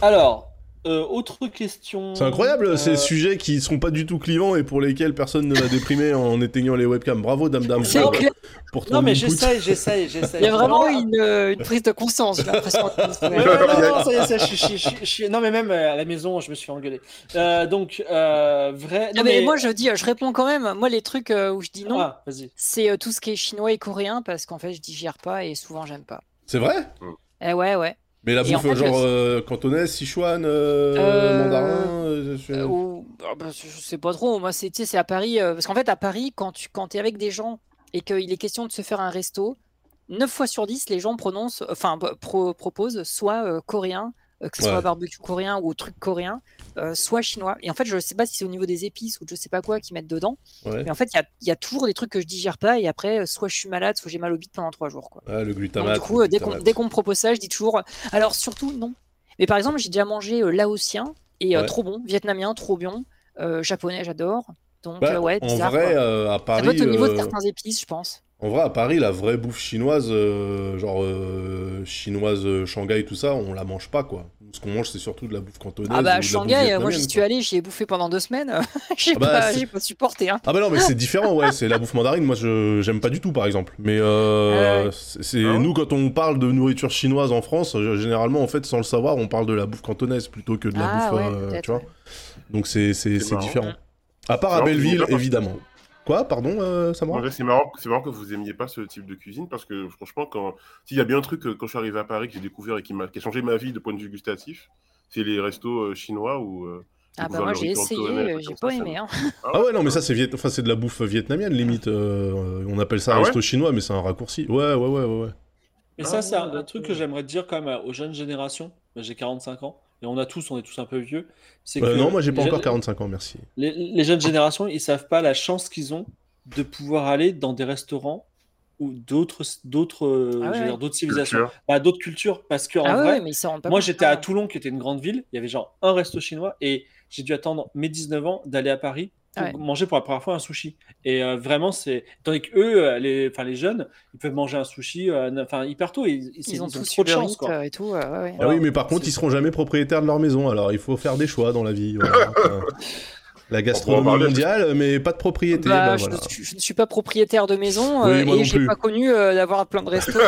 Alors, euh, autre question. C'est incroyable euh, ces sujets qui sont pas du tout clivants et pour lesquels personne ne va déprimer en éteignant les webcams. Bravo Dame Dame C'est pour, clair. pour ton Non, mais j'essaye, j'essaye, j'essaye. Il y a vraiment une, euh, une prise de conscience, j'ai l'impression. Non, mais même à la maison, je me suis engueulé. Euh, donc, euh, vrai. Non, mais moi je dis, je réponds quand même. Moi les trucs où je dis non, Ah, c'est tout ce qui est chinois et coréen parce qu'en fait je digère pas et souvent j'aime pas. C'est vrai? Eh ouais ouais. Mais la Et en bouffe fait, genre le- euh, cantonaise, Sichuan, euh, Euh, mandarin. je- bah, je sais pas trop. Moi c'est à Paris parce qu'en fait à Paris quand tu quand es avec des gens et qu'il est question de se faire un resto, 9 fois sur 10 les gens prononcent, enfin pro- proposent soit coréen, que ce soit barbecue coréen ou truc coréen, euh, soit chinois. Et en fait je sais pas si c'est au niveau des épices ou je sais pas quoi qu'ils mettent dedans. Ouais. Mais en fait, il y a, il y a toujours des trucs que je digère pas et après, euh, soit je suis malade, soit j'ai mal au bide pendant trois jours. Quoi. Ah, le Donc, glutamate. du coup, euh, dès qu'on me propose ça, je dis toujours. Alors, surtout, non. Mais par exemple, j'ai déjà mangé euh, laotien et euh, Ouais. trop bon, vietnamien, trop bon, euh, japonais, j'adore. Donc, Bah, euh, ouais, en bizarre. vrai, quoi. euh, à Ça doit être au niveau de euh, certains épices, je pense. En vrai, à Paris, la vraie bouffe chinoise, euh, genre euh, chinoise, euh, Shanghai, tout ça, on la mange pas quoi. Ce qu'on mange, c'est surtout de la bouffe cantonaise. Ah ou bah, de Shanghai, euh, moi j'y suis allé, j'y ai bouffé pendant deux semaines. j'ai Ah bah, pas, c'est- j'ai pas supporté. Hein. Ah bah non, mais c'est différent, ouais. C'est la bouffe mandarine. Moi, je j'aime pas du tout, par exemple. Mais euh, Ah c'est Ah nous quand on parle de nourriture chinoise en France, généralement, en fait, sans le savoir, on parle de la bouffe cantonaise plutôt que de la Ah bouffe, ouais, euh, tu vois. Donc c'est différent. À part à Belleville, évidemment. Quoi, pardon, euh, Ouais, c'est marrant, c'est marrant que vous aimiez pas ce type de cuisine parce que franchement, quand s'il y a bien un truc euh, quand je suis arrivé à Paris que j'ai découvert et qui m'a qui a changé ma vie de point de vue gustatif, c'est les restos euh, chinois où. euh, Ah bah moi j'ai essayé, j'ai pas aimé. Hein. Ah ouais, non, mais ça, c'est viet... enfin, c'est de la bouffe vietnamienne, limite. euh, on appelle ça Ah ouais resto chinois, mais c'est un raccourci. Ouais, ouais, ouais, ouais. ouais. Mais Ah ça, c'est un, un truc que j'aimerais dire quand même aux jeunes générations. J'ai 45 ans et on a tous, on est tous un peu vieux. C'est Euh, que non, moi, j'ai pas encore jeunes- 45 ans, merci. Les, les jeunes générations, ils savent pas la chance qu'ils ont de pouvoir aller dans des restaurants ou d'autres d'autres Ah ouais, ouais. civilisations, Culture. Bah, d'autres cultures parce que en Ah ouais, vrai, ouais, mais pas moi j'étais à hein. Toulon qui était une grande ville, il y avait genre un resto chinois et j'ai dû attendre mes 19 ans d'aller à Paris Ouais. manger pour la première fois un sushi. Et euh, vraiment c'est tandis que eux euh, les enfin les jeunes, ils peuvent manger un sushi euh, enfin hyper tôt ils, Ils ils ont trop de chance quoi. et tout. euh, ouais, ouais. Ah oui, mais par contre, ils seront jamais propriétaires de leur maison, alors il faut faire des choix dans la vie. voilà. La gastronomie mondiale, mais pas de propriété. Bah, bah, je, voilà. ne suis, je ne suis pas propriétaire de maison Oui, euh, et j'ai pas connu euh, d'avoir plein de restos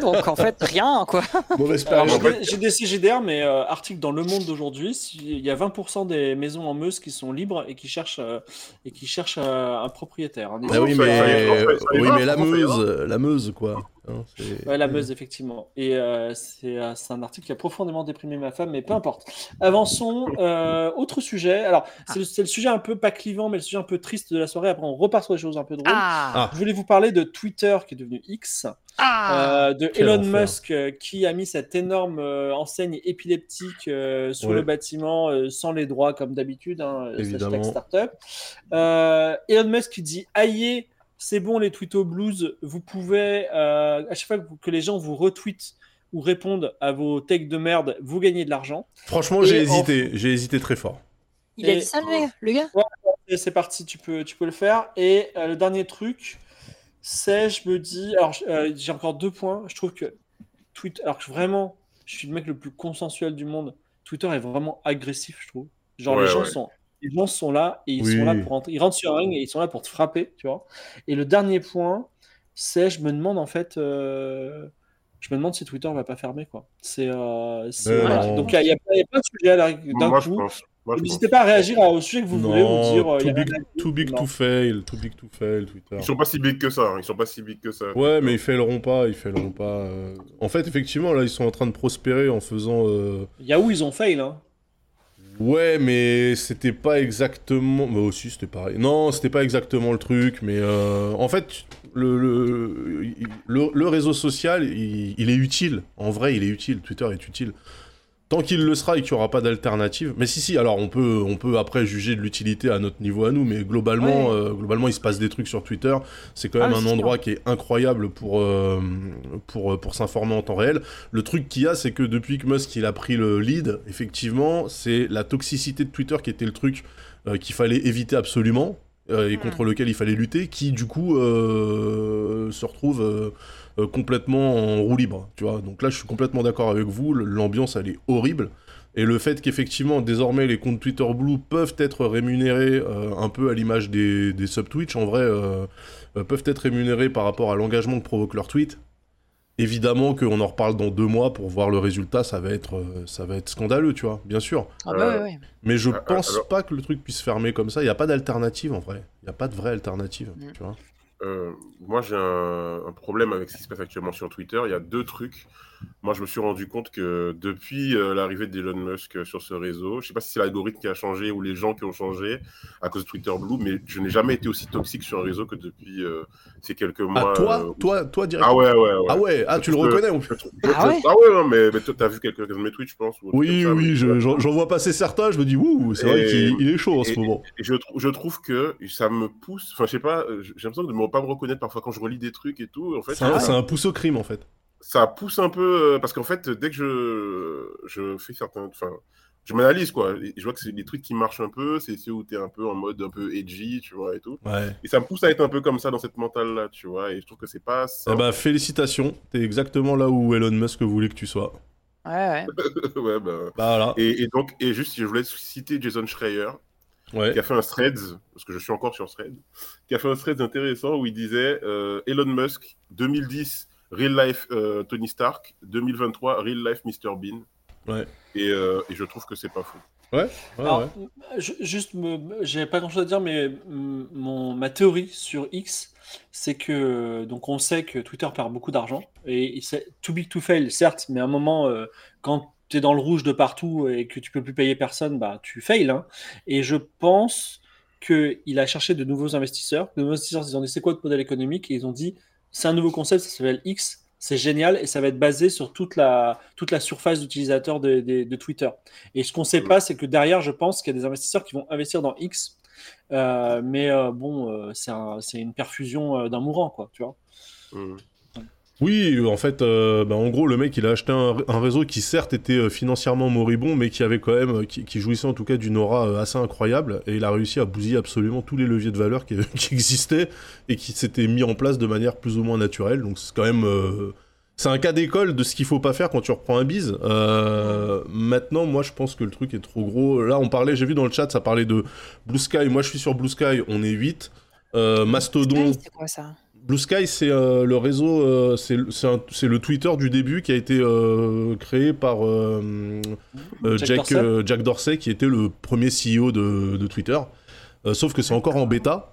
donc en fait rien quoi. J'ai des- CGDR, mais euh, article dans Le Monde d'aujourd'hui, si- il y a 20% des maisons en Meuse qui sont libres et qui cherchent, euh, et qui cherchent euh, un propriétaire. hein, Bah oui, Ça, ça mais, ira, ça, ça oui, mais la. Meuse, la Meuse, quoi. Hein, Ouais, la Meuse, effectivement. Et euh, c'est euh, c'est un article qui a profondément déprimé ma femme, mais peu importe. Avançons. euh, autre sujet. Alors, c'est le, c'est le sujet un peu pas clivant, mais le sujet un peu triste de la soirée. Après, on repart sur des choses un peu drôles. Ah, Je voulais vous parler de Twitter qui est devenu X. ah. Euh, de Quel Elon enfer. Musk euh, qui a mis cette énorme euh, enseigne épileptique euh, sur Ouais. le bâtiment euh, sans les droits comme d'habitude, hein, euh, Évidemment. startup. Euh, Elon Musk qui dit aïe, c'est bon les tweetos blues, vous pouvez euh, à chaque fois que, les gens vous retweetent ou répondent à vos takes de merde, vous gagnez de l'argent. Franchement, j'ai en- hésité. J'ai hésité très fort. Il a et- dit ça le gars, c'est parti, tu peux, tu peux le faire. Et euh, le dernier truc, c'est, je me dis, alors euh, j'ai encore deux points. Je trouve que Twitter, alors que vraiment, je suis le mec le plus consensuel du monde. Twitter est vraiment agressif, je trouve. Genre les gens ouais. sont, les gens sont là et ils Oui. sont là pour rentrer. Ils rentrent sur un ring et ils sont là pour te frapper, tu vois. Et le dernier point, c'est, je me demande en fait. euh, je me demande si Twitter va pas fermer quoi. C'est, euh, non. donc il y, y a plein- de sujets là, d'un coup. N'hésitez pas à réagir au sujet que vous voulez ou non, dire. euh, il y too a big, à too big Non. to fail, too big to fail, Twitter. Ils sont pas si big que ça. hein. Ils sont pas si big que ça. Ouais, mais ils faileront pas, ils faileront pas. euh. En fait, effectivement, là, ils sont en train de prospérer en faisant. euh, Yahoo, ils ont fail. Hein. Ouais, mais c'était pas exactement. Mais aussi, c'était pareil. Non, c'était pas exactement le truc, mais euh, en fait, le, le, le, réseau social, il est utile. En vrai, il est utile. Twitter est utile. Tant qu'il le sera et qu'il n'y aura pas d'alternative. Mais si, si, alors on peut, on peut après juger de l'utilité à notre niveau à nous, mais globalement, Ouais. euh, globalement il se passe des trucs sur Twitter. C'est quand Ah même un endroit qui est incroyable pour, euh, pour, pour s'informer en temps réel. Le truc qu'il y a, c'est que depuis que Musk il a pris le lead, effectivement, c'est la toxicité de Twitter qui était le truc euh, qu'il fallait éviter absolument euh, et contre lequel il fallait lutter, qui du coup euh, se retrouve euh, complètement en roue libre, tu vois. Donc là, je suis complètement d'accord avec vous, l'ambiance, elle est horrible. Et le fait qu'effectivement, désormais, les comptes Twitter Blue peuvent être rémunérés euh, un peu à l'image des, des sub-Twitch, en vrai, euh, euh, peuvent être rémunérés par rapport à l'engagement que provoque leur tweet. Évidemment qu'on en reparle dans deux mois pour voir le résultat, ça va être, ça va être scandaleux, tu vois, bien sûr. Ah bah ouais, ouais. Mais je pense alors- pas que le truc puisse fermer comme ça. Il n'y a pas d'alternative en vrai. Il n'y a pas de vraie alternative, Mm. tu vois. Euh, moi, j'ai un, un problème avec ce qui se passe actuellement sur Twitter. Il y a deux trucs. Moi, je me suis rendu compte que depuis euh, l'arrivée d'Elon Musk sur ce réseau, je sais pas si c'est l'algorithme qui a changé ou les gens qui ont changé à cause de Twitter Blue, mais je n'ai jamais été aussi toxique sur un réseau que depuis euh, ces quelques mois. Ah, toi, euh, toi, toi, Ah directement? ouais, ouais, ouais. Ah ouais, ah, tu le reconnais ou- Ah ouais? Ah ouais, non, mais, mais toi, t'as vu quelques de mes tweets, je pense. Oui, ça, oui, je- j'en vois passer certains, je me dis, ouh, c'est vrai qu'il il est chaud en ce moment. Et je, je trouve que ça me pousse. Enfin, je sais pas, euh, j'ai l'impression de ne pas me reconnaître parfois quand je relis des trucs et tout. En fait, C'est un, ça, c'est un pouce au crime en fait. Ça pousse un peu. euh, Parce qu'en fait, dès que je, je fais certains. Enfin, je m'analyse quoi. Et je vois que c'est des trucs qui marchent un peu. C'est ceux où t'es un peu en mode un peu edgy, tu vois, et tout. Ouais. Et ça me pousse à être un peu comme ça dans cette mentale-là, tu vois. Et je trouve que c'est pas ça. Eh bah, félicitations. T'es exactement là où Elon Musk voulait que tu sois. Ouais, ouais. ouais, bah. Bah voilà. Et, et donc, et juste, je voulais citer Jason Schreier, Ouais. qui a fait un threads, parce que je suis encore sur thread, qui a fait un threads intéressant où il disait euh, Elon Musk, 2010, real life euh, Tony Stark, 2023, real life Mr. Bean. Ouais. Et, euh, et je trouve que c'est pas fou. Ouais, Alors, ouais. je- juste, j'ai pas grand chose à dire, mais mon, ma théorie sur X, c'est que, donc on sait que Twitter perd beaucoup d'argent, et c'est too big to fail, certes, mais à un moment, euh, quand tu es dans le rouge de partout et que tu peux plus payer personne, bah, tu fails. hein. Et je pense qu'il a cherché de nouveaux investisseurs. De nouveaux investisseurs, ils ont dit c'est quoi votre modèle économique, et ils ont dit c'est un nouveau concept, ça s'appelle X. C'est génial et ça va être basé sur toute la, toute la surface d'utilisateurs de, de- de Twitter. Et ce qu'on ne sait pas, c'est que derrière, je pense qu'il y a des investisseurs qui vont investir dans X. Euh, mais euh, bon, euh, c'est un- c'est une perfusion d'un mourant, quoi, tu vois. Mm. Oui, en fait, euh, bah, en gros, le mec, il a acheté un, réseau qui certes était euh, financièrement moribond, mais qui avait quand même, euh, qui, jouissait en tout cas d'une aura euh, assez incroyable, et il a réussi à bousiller absolument tous les leviers de valeur qui, existaient et qui s'étaient mis en place de manière plus ou moins naturelle. Donc c'est quand même, euh, c'est un cas d'école de ce qu'il faut pas faire quand tu reprends un bise. Euh, maintenant, moi, je pense que le truc est trop gros. Là, on parlait, j'ai vu dans le chat, ça parlait de Blue Sky. Moi, je suis sur Blue Sky, on est 8. Euh, Mastodon, C'est quoi ça? Blue Sky, c'est euh, le réseau, euh, c'est le- Twitter du début qui a été euh, créé par Jack Jack, Dorsey. euh, Jack Dorsey, qui était le premier CEO de, de Twitter. Euh, sauf que c'est encore en bêta.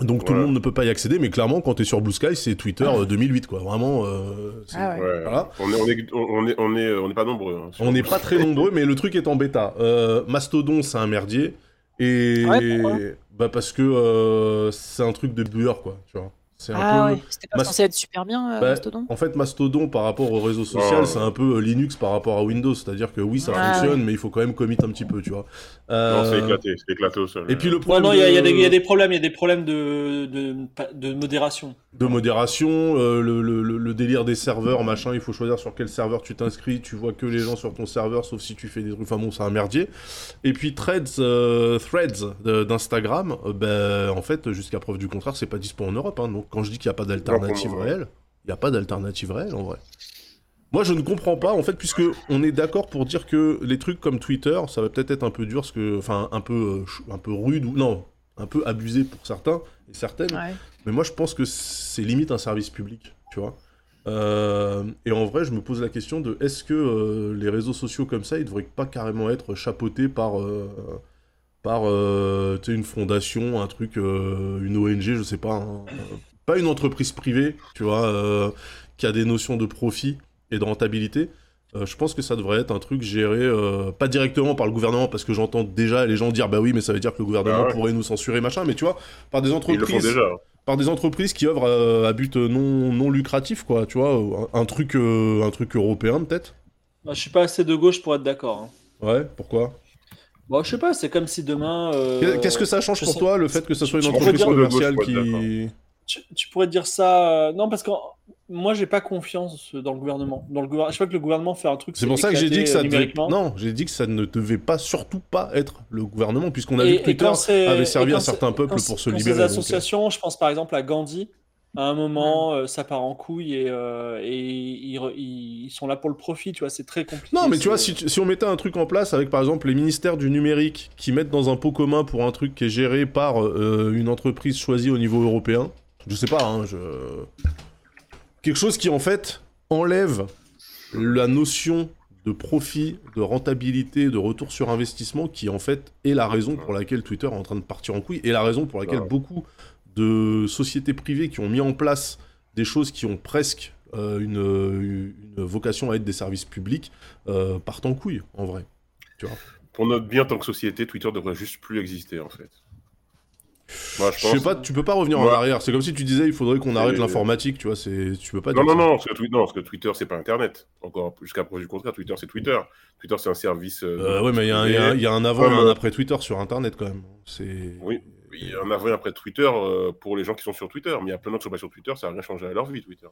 Donc tout le monde ne peut pas y accéder, mais clairement, quand tu es sur Blue Sky, c'est Twitter euh, 2008, quoi. Vraiment, euh, c'est- Ah ouais. Ouais. Voilà. On est, on est, on est, on est, on est pas nombreux. hein, on n'est pas très nombreux, mais le truc est en bêta. Euh, Mastodon, c'est un merdier. Et Ouais, pourquoi? bah parce que euh, c'est un truc de bueur, quoi. Tu vois. C'est un Ah peu. ouais, c'était pas Mas- censé être super bien, euh, Bah, Mastodon En fait, Mastodon, par rapport au réseau social, Oh. c'est un peu euh, Linux par rapport à Windows. C'est-à-dire que oui, ça Ah, fonctionne, mais il faut quand même commit un petit peu, tu vois. Non, Euh, c'est éclaté, c'est éclaté au sol. Et puis le Non, problème non, il y, y de- y a des problèmes, il y a des problèmes de, de, de modération. de modération, euh, le, le- le- le délire des serveurs, machin, il faut choisir sur quel serveur tu t'inscris, tu vois que les gens sur ton serveur, sauf si tu fais des trucs, enfin bon, c'est un merdier. Et puis Threads, euh, Threads d'Instagram, euh, ben, en fait, jusqu'à preuve du contraire, c'est pas dispo en Europe. hein. donc quand je dis qu'il n'y a pas d'alternative réelle, il n'y a pas d'alternative réelle en vrai. Moi, je ne comprends pas, en fait, puisque on est d'accord pour dire que les trucs comme Twitter, ça va peut-être être un peu dur, parce que, enfin, un peu, euh, un peu rude ou non, un peu abusé pour certains et certaines. Ouais. Mais moi, je pense que c'est limite un service public, tu vois. Euh, et en vrai, je me pose la question de est-ce que euh, les réseaux sociaux comme ça, ils devraient pas carrément être chapeautés par, euh, par une fondation, un truc, une ONG, je sais pas, un- pas une entreprise privée, tu vois, qui a des notions de profit et de rentabilité. Euh, je pense que ça devrait être un truc géré, euh, pas directement par le gouvernement, parce que j'entends déjà les gens dire bah oui, mais ça veut dire que le gouvernement Ah ouais. pourrait nous censurer, machin, mais tu vois, par des entreprises déjà. par des entreprises qui œuvrent à, à but non, non lucratif, quoi, tu vois, un, un truc, euh, un truc européen peut-être. Moi, je suis pas assez de gauche pour être d'accord. hein. Ouais, pourquoi? Bon, je sais pas, c'est comme si demain. euh, Qu'est- Qu'est-ce que ça change je pour sais- toi, le fait que ce soit une entreprise commerciale gauche, ouais, qui... tu, tu pourrais dire ça. euh, Non, parce que moi, j'ai pas confiance dans le gouvernement. Dans le gouver- Je sais pas que le gouvernement fait un truc. C'est pour ça que j'ai dit que ça euh, devait... Non, j'ai dit que ça ne devait pas, surtout pas être le gouvernement, puisqu'on a vu que Twitter avait servi quand un certain c'est- peuple quand pour se libérer. Ces donc, euh, associations, je pense par exemple à Gandhi. À un moment, euh, ça part en couille et, euh, et ils, re- ils- ils sont là pour le profit, tu vois, c'est très compliqué. Non, mais tu vois, si, tu- si on mettait un truc en place avec par exemple les ministères du numérique qui mettent dans un pot commun pour un truc qui est géré par une entreprise choisie au niveau européen, je sais pas, hein, je... quelque chose qui en fait enlève la notion de profit, de rentabilité, de retour sur investissement qui en fait est la raison pour laquelle Twitter est en train de partir en couille et la raison pour laquelle beaucoup de sociétés privées qui ont mis en place des choses qui ont presque euh, une, une vocation à être des services publics euh, partent en couille, en vrai. Pour notre bien, en tant que société, Twitter devrait juste plus exister, en fait. Moi, je Je sais pas, tu peux pas revenir en arrière. C'est comme si tu disais il faudrait qu'on arrête Et- l'informatique, tu vois. C'est, tu peux pas Non, dire non, non, parce que, non, parce que Twitter, c'est pas Internet. Encore jusqu'à preuve du contraire, Twitter, c'est Twitter. Twitter, c'est un service. euh, Euh, ouais, mais il y, a un- y y a avant et un après Twitter sur Internet quand même. C'est. Oui, il y a un avant et après Twitter euh, pour les gens qui sont sur Twitter. Mais il y a plein gens qui sont pas sur Twitter, ça n'a rien changé à leur vie, Twitter.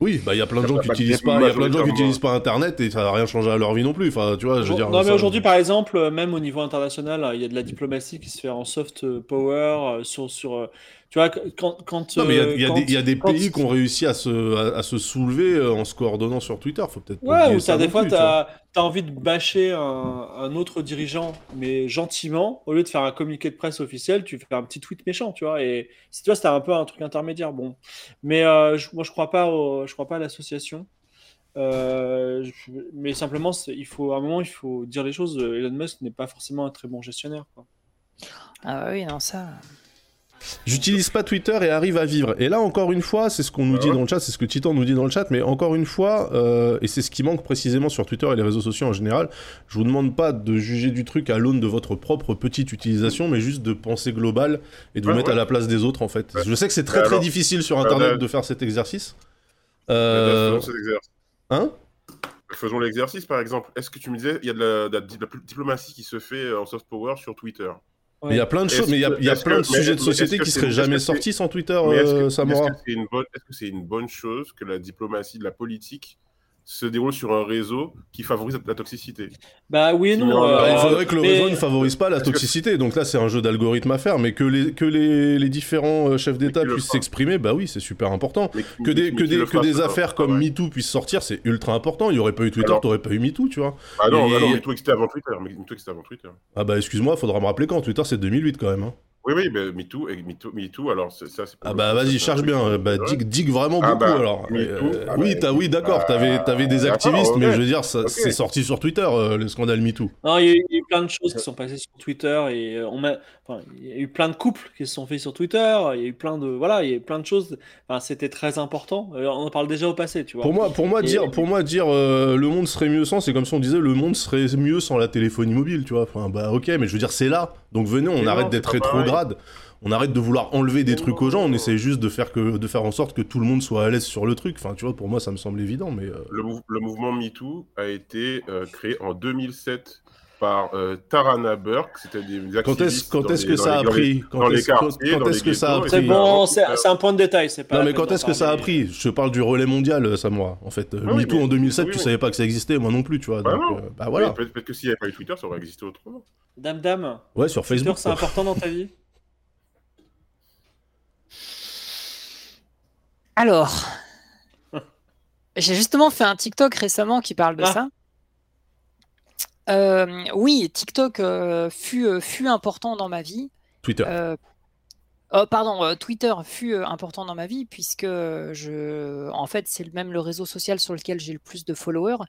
Oui, bah il y a plein de gens qui utilisent pas, il y a plein de gens qui utilisent pas Internet et ça n'a rien changé à leur vie non plus. Enfin, tu vois, je veux dire. non, mais aujourd'hui, par exemple, même au niveau international, il y a de la diplomatie qui se fait en soft power, euh, sur, sur, euh, tu vois, quand, quand, Non, mais il y a- euh, y, des- il y a des quand- pays qui ont réussi à se, à, à se soulever euh, en se coordonnant sur Twitter. Faut peut-être. Ouais, ou ça des fois, tu as envie de bâcher un, un autre dirigeant, mais gentiment, au lieu de faire un communiqué de presse officiel, tu fais un petit tweet méchant, tu vois. Et si tu vois, c'était un peu un truc intermédiaire, bon. Mais euh, je- moi, je crois pas, au- je crois pas à l'association. Euh, je- mais simplement, il faut, à un moment, il faut dire les choses. Elon Musk n'est pas forcément un très bon gestionnaire. quoi. Ah bah oui, non, ça. J'utilise pas Twitter et arrive à vivre. Et là, encore une fois, c'est ce qu'on nous dit dans le chat, c'est ce que Titan nous dit dans le chat, mais encore une fois, euh, et c'est ce qui manque précisément sur Twitter et les réseaux sociaux en général, je vous demande pas de juger du truc à l'aune de votre propre petite utilisation, mais juste de penser global et de vous Ouais, mettre ouais. à la place des autres, en fait. Ouais. Je sais que c'est très très difficile sur Internet de faire cet exercice. Euh, Faisons cet exercice. Hein? Faisons l'exercice, par exemple. Est-ce que tu me disais, il y a de la, de la- de la diplomatie qui se fait euh, en soft power sur Twitter? Il y a plein de choses, mais il y a, que- il y a est-ce plein que- de sujets de société qui seraient jamais sortis sans Twitter, Mais est-ce que- euh, Samora. une bonne- est-ce que c'est une bonne chose que la diplomatie de la politique se déroule sur un réseau qui favorise la toxicité Bah oui et non. Non, euh, Bah, il faudrait que le mais- réseau ne favorise pas la toxicité. Donc là, c'est un jeu d'algorithme à faire, mais que les, que les, les différents euh, chefs d'État puissent s'exprimer, bah oui, c'est super important. Qui- Que des, que des, que des affaires comme Ouais. MeToo puissent sortir, c'est ultra important. Il n'y aurait pas eu Twitter, Alors- t'aurais pas eu MeToo, tu vois. Ah non, Et- ah non, mais toi existait avant Twitter. Mais toi existait avant Twitter. Ah bah excuse-moi, faudra me rappeler quand. Twitter, c'est 2008 quand même. hein. Oui, oui, mais MeToo, et MeToo, MeToo, alors ça, c'est Ah bah ça, vas-y, c'est un charge bien. euh, Bah ouais. dig, dig vraiment Ah beaucoup bah, alors. MeToo, Euh, ah oui, bah, t'as, oui, d'accord. bah, T'avais, t'avais des activistes, mais je veux dire, ça, c'est sorti sur Twitter euh, le scandale MeToo. Non, il y, a eu, il y a eu plein de choses qui sont passées sur Twitter et euh, on m'a, enfin, il y a eu plein de couples qui se sont faits sur Twitter. Il y a eu plein de, voilà, il y a eu plein de choses. Enfin, c'était très important. Euh, on en parle déjà au passé, tu vois. Pour moi, pour moi Et- dire, pour moi dire euh, le monde serait mieux sans, c'est comme si on disait le monde serait mieux sans la téléphonie mobile, tu vois. Enfin, bah ok, mais je veux dire c'est là. Donc venez, on arrête non, d'être c'est On arrête de vouloir enlever des trucs aux gens. On essaie juste de faire que, de faire en sorte que tout le monde soit à l'aise sur le truc. Enfin, tu vois, pour moi, ça me semble évident, mais. euh, Le, mou- le mouvement MeToo a été euh, créé en 2007 par euh, Tarana Burke. C'était des Quand est-ce, activistes quand est-ce les- que ça a pris? Quand est-ce que ça a C'est bon, c'est un point de détail. C'est pas Non mais quand est-ce que ça a pris? Je te parle du relais mondial, Samoa. En fait, Ah oui, MeToo en 2007, oui, tu savais pas que ça existait, moi non plus, tu vois. Bah donc, euh, bah voilà. Oui, Peut-être que s'il n'y avait pas eu Twitter, ça aurait existé autrement. Dame, dame. Ouais, sur Twitter, Facebook. c'est important dans ta vie? Alors, j'ai justement fait un TikTok récemment qui parle de Ah. ça. Euh, oui, TikTok euh, fut, euh, fut important dans ma vie. Twitter. Euh, oh, pardon, Twitter fut important dans ma vie puisque je, en fait, c'est même le réseau social sur lequel j'ai le plus de followers,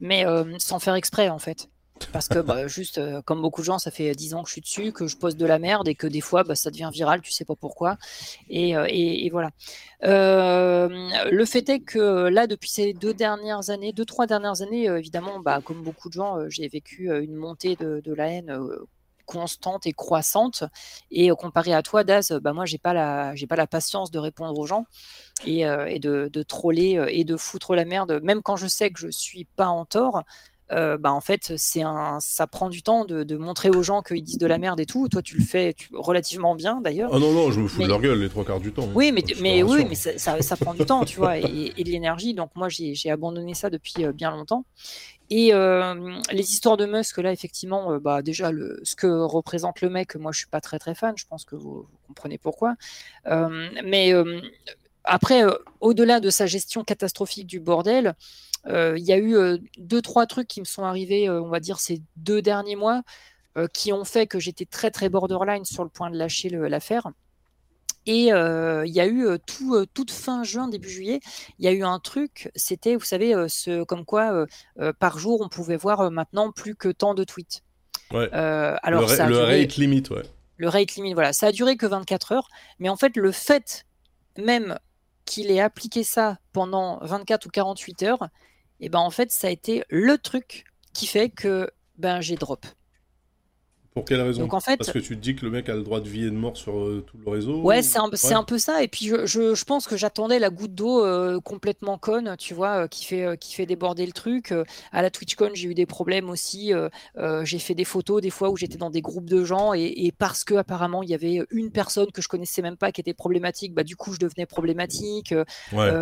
mais sans faire exprès en fait. Parce que bah, juste euh, comme beaucoup de gens, ça fait 10 ans que je suis dessus, que je poste de la merde et que des fois bah, ça devient viral, tu sais pas pourquoi. Et, euh, voilà. Euh, le fait est que là, depuis ces deux dernières années, deux, trois dernières années, évidemment, bah, comme beaucoup de gens, j'ai vécu une montée de, la haine constante et croissante. Et comparé à toi, Daz, moi, j'ai pas la, pas la patience de répondre aux gens et, de, de troller et de foutre la merde, même quand je sais que je suis pas en tort. Euh, bah en fait, c'est un, ça prend du temps de, de montrer aux gens qu'ils disent de la merde et tout. Toi, tu le fais tu- relativement bien d'ailleurs. Ah non, non, je me fous Mais- de leur gueule les trois quarts du temps. Oui, mais, oui, mais ça, ça- ça prend du temps, tu vois, et, et de l'énergie. Donc moi, j'ai abandonné ça depuis euh, bien longtemps. Et euh, les histoires de Musk, là, effectivement, euh, bah, déjà, le, ce que représente le mec, moi, je suis pas très très fan. Je pense que vous, vous comprenez pourquoi. Mais après, au-delà de sa gestion catastrophique du bordel, il y a eu euh, deux, trois trucs qui me sont arrivés, on va dire, ces deux derniers mois, qui ont fait que j'étais très, très borderline sur le point de lâcher l'affaire. Et il y a eu tout, toute fin juin, début juillet, il y a eu un truc, c'était, vous savez, ce, comme quoi par jour, on pouvait voir maintenant plus que tant de tweets. Ouais. alors, le, ça a le duré- rate limit, ouais. le rate limit, voilà, ça a duré que 24 heures, mais en fait, le fait même qu'il ait appliqué ça pendant 24 ou 48 heures, et ben en fait, ça a été le truc qui fait que ben j'ai drop. Pour quelle raison? Donc en fait, Parce que tu te dis que le mec a le droit de vie et de mort sur euh, tout le réseau Ouais, ou- c'est un, Ouais. un peu ça. Et puis, je, je- je pense que j'attendais la goutte d'eau euh, complètement conne, tu vois, euh, qui fait, qui fait déborder le truc. À la TwitchCon, j'ai eu des problèmes aussi. j'ai fait des photos des fois où j'étais dans des groupes de gens et, et parce que apparemment il y avait une personne que je connaissais même pas qui était problématique, bah du coup je devenais problématique. Ouais.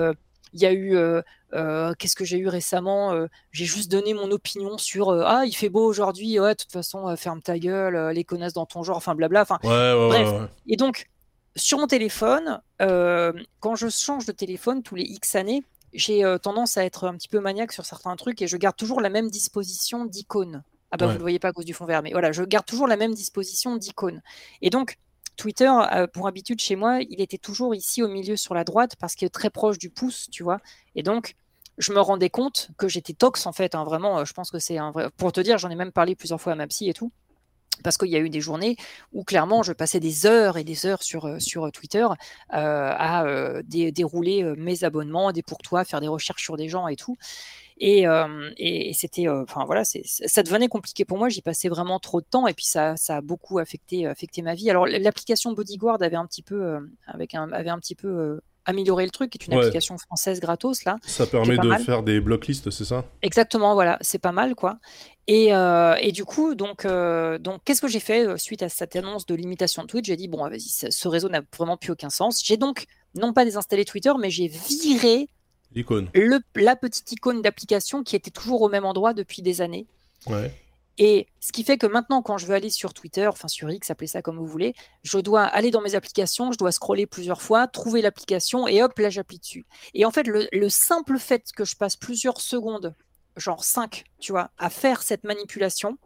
Il y a eu, euh, euh, qu'est-ce que j'ai eu récemment Euh, J'ai juste donné mon opinion sur ah il fait beau aujourd'hui, ouais de toute façon ferme ta gueule, les connasses dans ton genre, enfin blabla. Enfin Ouais, ouais, bref. ouais, et donc, sur mon téléphone, quand je change de téléphone tous les X années, j'ai euh, tendance à être un petit peu maniaque sur certains trucs et je garde toujours la même disposition d'icônes. Ah bah Ouais. vous ne voyez pas à cause du fond vert, mais voilà, je garde toujours la même disposition d'icônes. Et donc, Twitter, euh, pour habitude chez moi, il était toujours ici au milieu sur la droite parce qu'il est très proche du pouce, tu vois. Et donc, je me rendais compte que j'étais tox en fait, hein, vraiment. euh, Je pense que c'est un vrai. Pour te dire, j'en ai même parlé plusieurs fois à ma psy et tout. Parce qu'il y a eu des journées où clairement je passais des heures et des heures sur, euh, Twitter à dé- dérouler mes abonnements, des pour toi, faire des recherches sur des gens et tout. Et, euh, et- c'était, euh, enfin voilà, ça devenait compliqué pour moi. J'y passais vraiment trop de temps et puis ça, ça a beaucoup affecté, affecté ma vie. Alors l'application Bodyguard avait un petit peu, euh, avec un, avait un petit peu amélioré le truc, qui est une Ouais. application française gratos là. Ça permet de mal. faire des blocklists, c'est ça? Exactement, voilà, c'est pas mal, quoi. Et, euh, et du coup, donc, euh, donc qu'est-ce que j'ai fait suite à cette annonce de limitation de Twitch? J'ai dit, bon, vas-y, ce réseau n'a vraiment plus aucun sens. J'ai donc, non pas désinstallé Twitter, mais j'ai viré L'icône. le, la petite icône d'application qui était toujours au même endroit depuis des années. Ouais. Et ce qui fait que maintenant, quand je veux aller sur Twitter, enfin sur X, appelez ça comme vous voulez, je dois aller dans mes applications, je dois scroller plusieurs fois, trouver l'application et hop, là j'appuie dessus. Et en fait, le, le simple fait que je passe plusieurs secondes, genre 5, tu vois, à faire cette manipulation,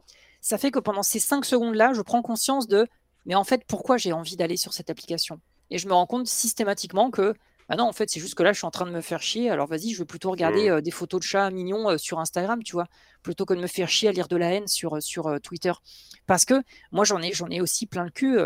ça fait que pendant ces 5 secondes-là, je prends conscience de, mais en fait, pourquoi j'ai envie d'aller sur cette application? Et je me rends compte systématiquement que, bah non, en fait, c'est juste que là, je suis en train de me faire chier, alors vas-y, je vais plutôt regarder euh, des photos de chats mignons euh, sur Instagram, tu vois plutôt que de me faire chier à lire de la haine sur, sur euh, Twitter. Parce que moi, j'en ai, j'en ai aussi plein le cul.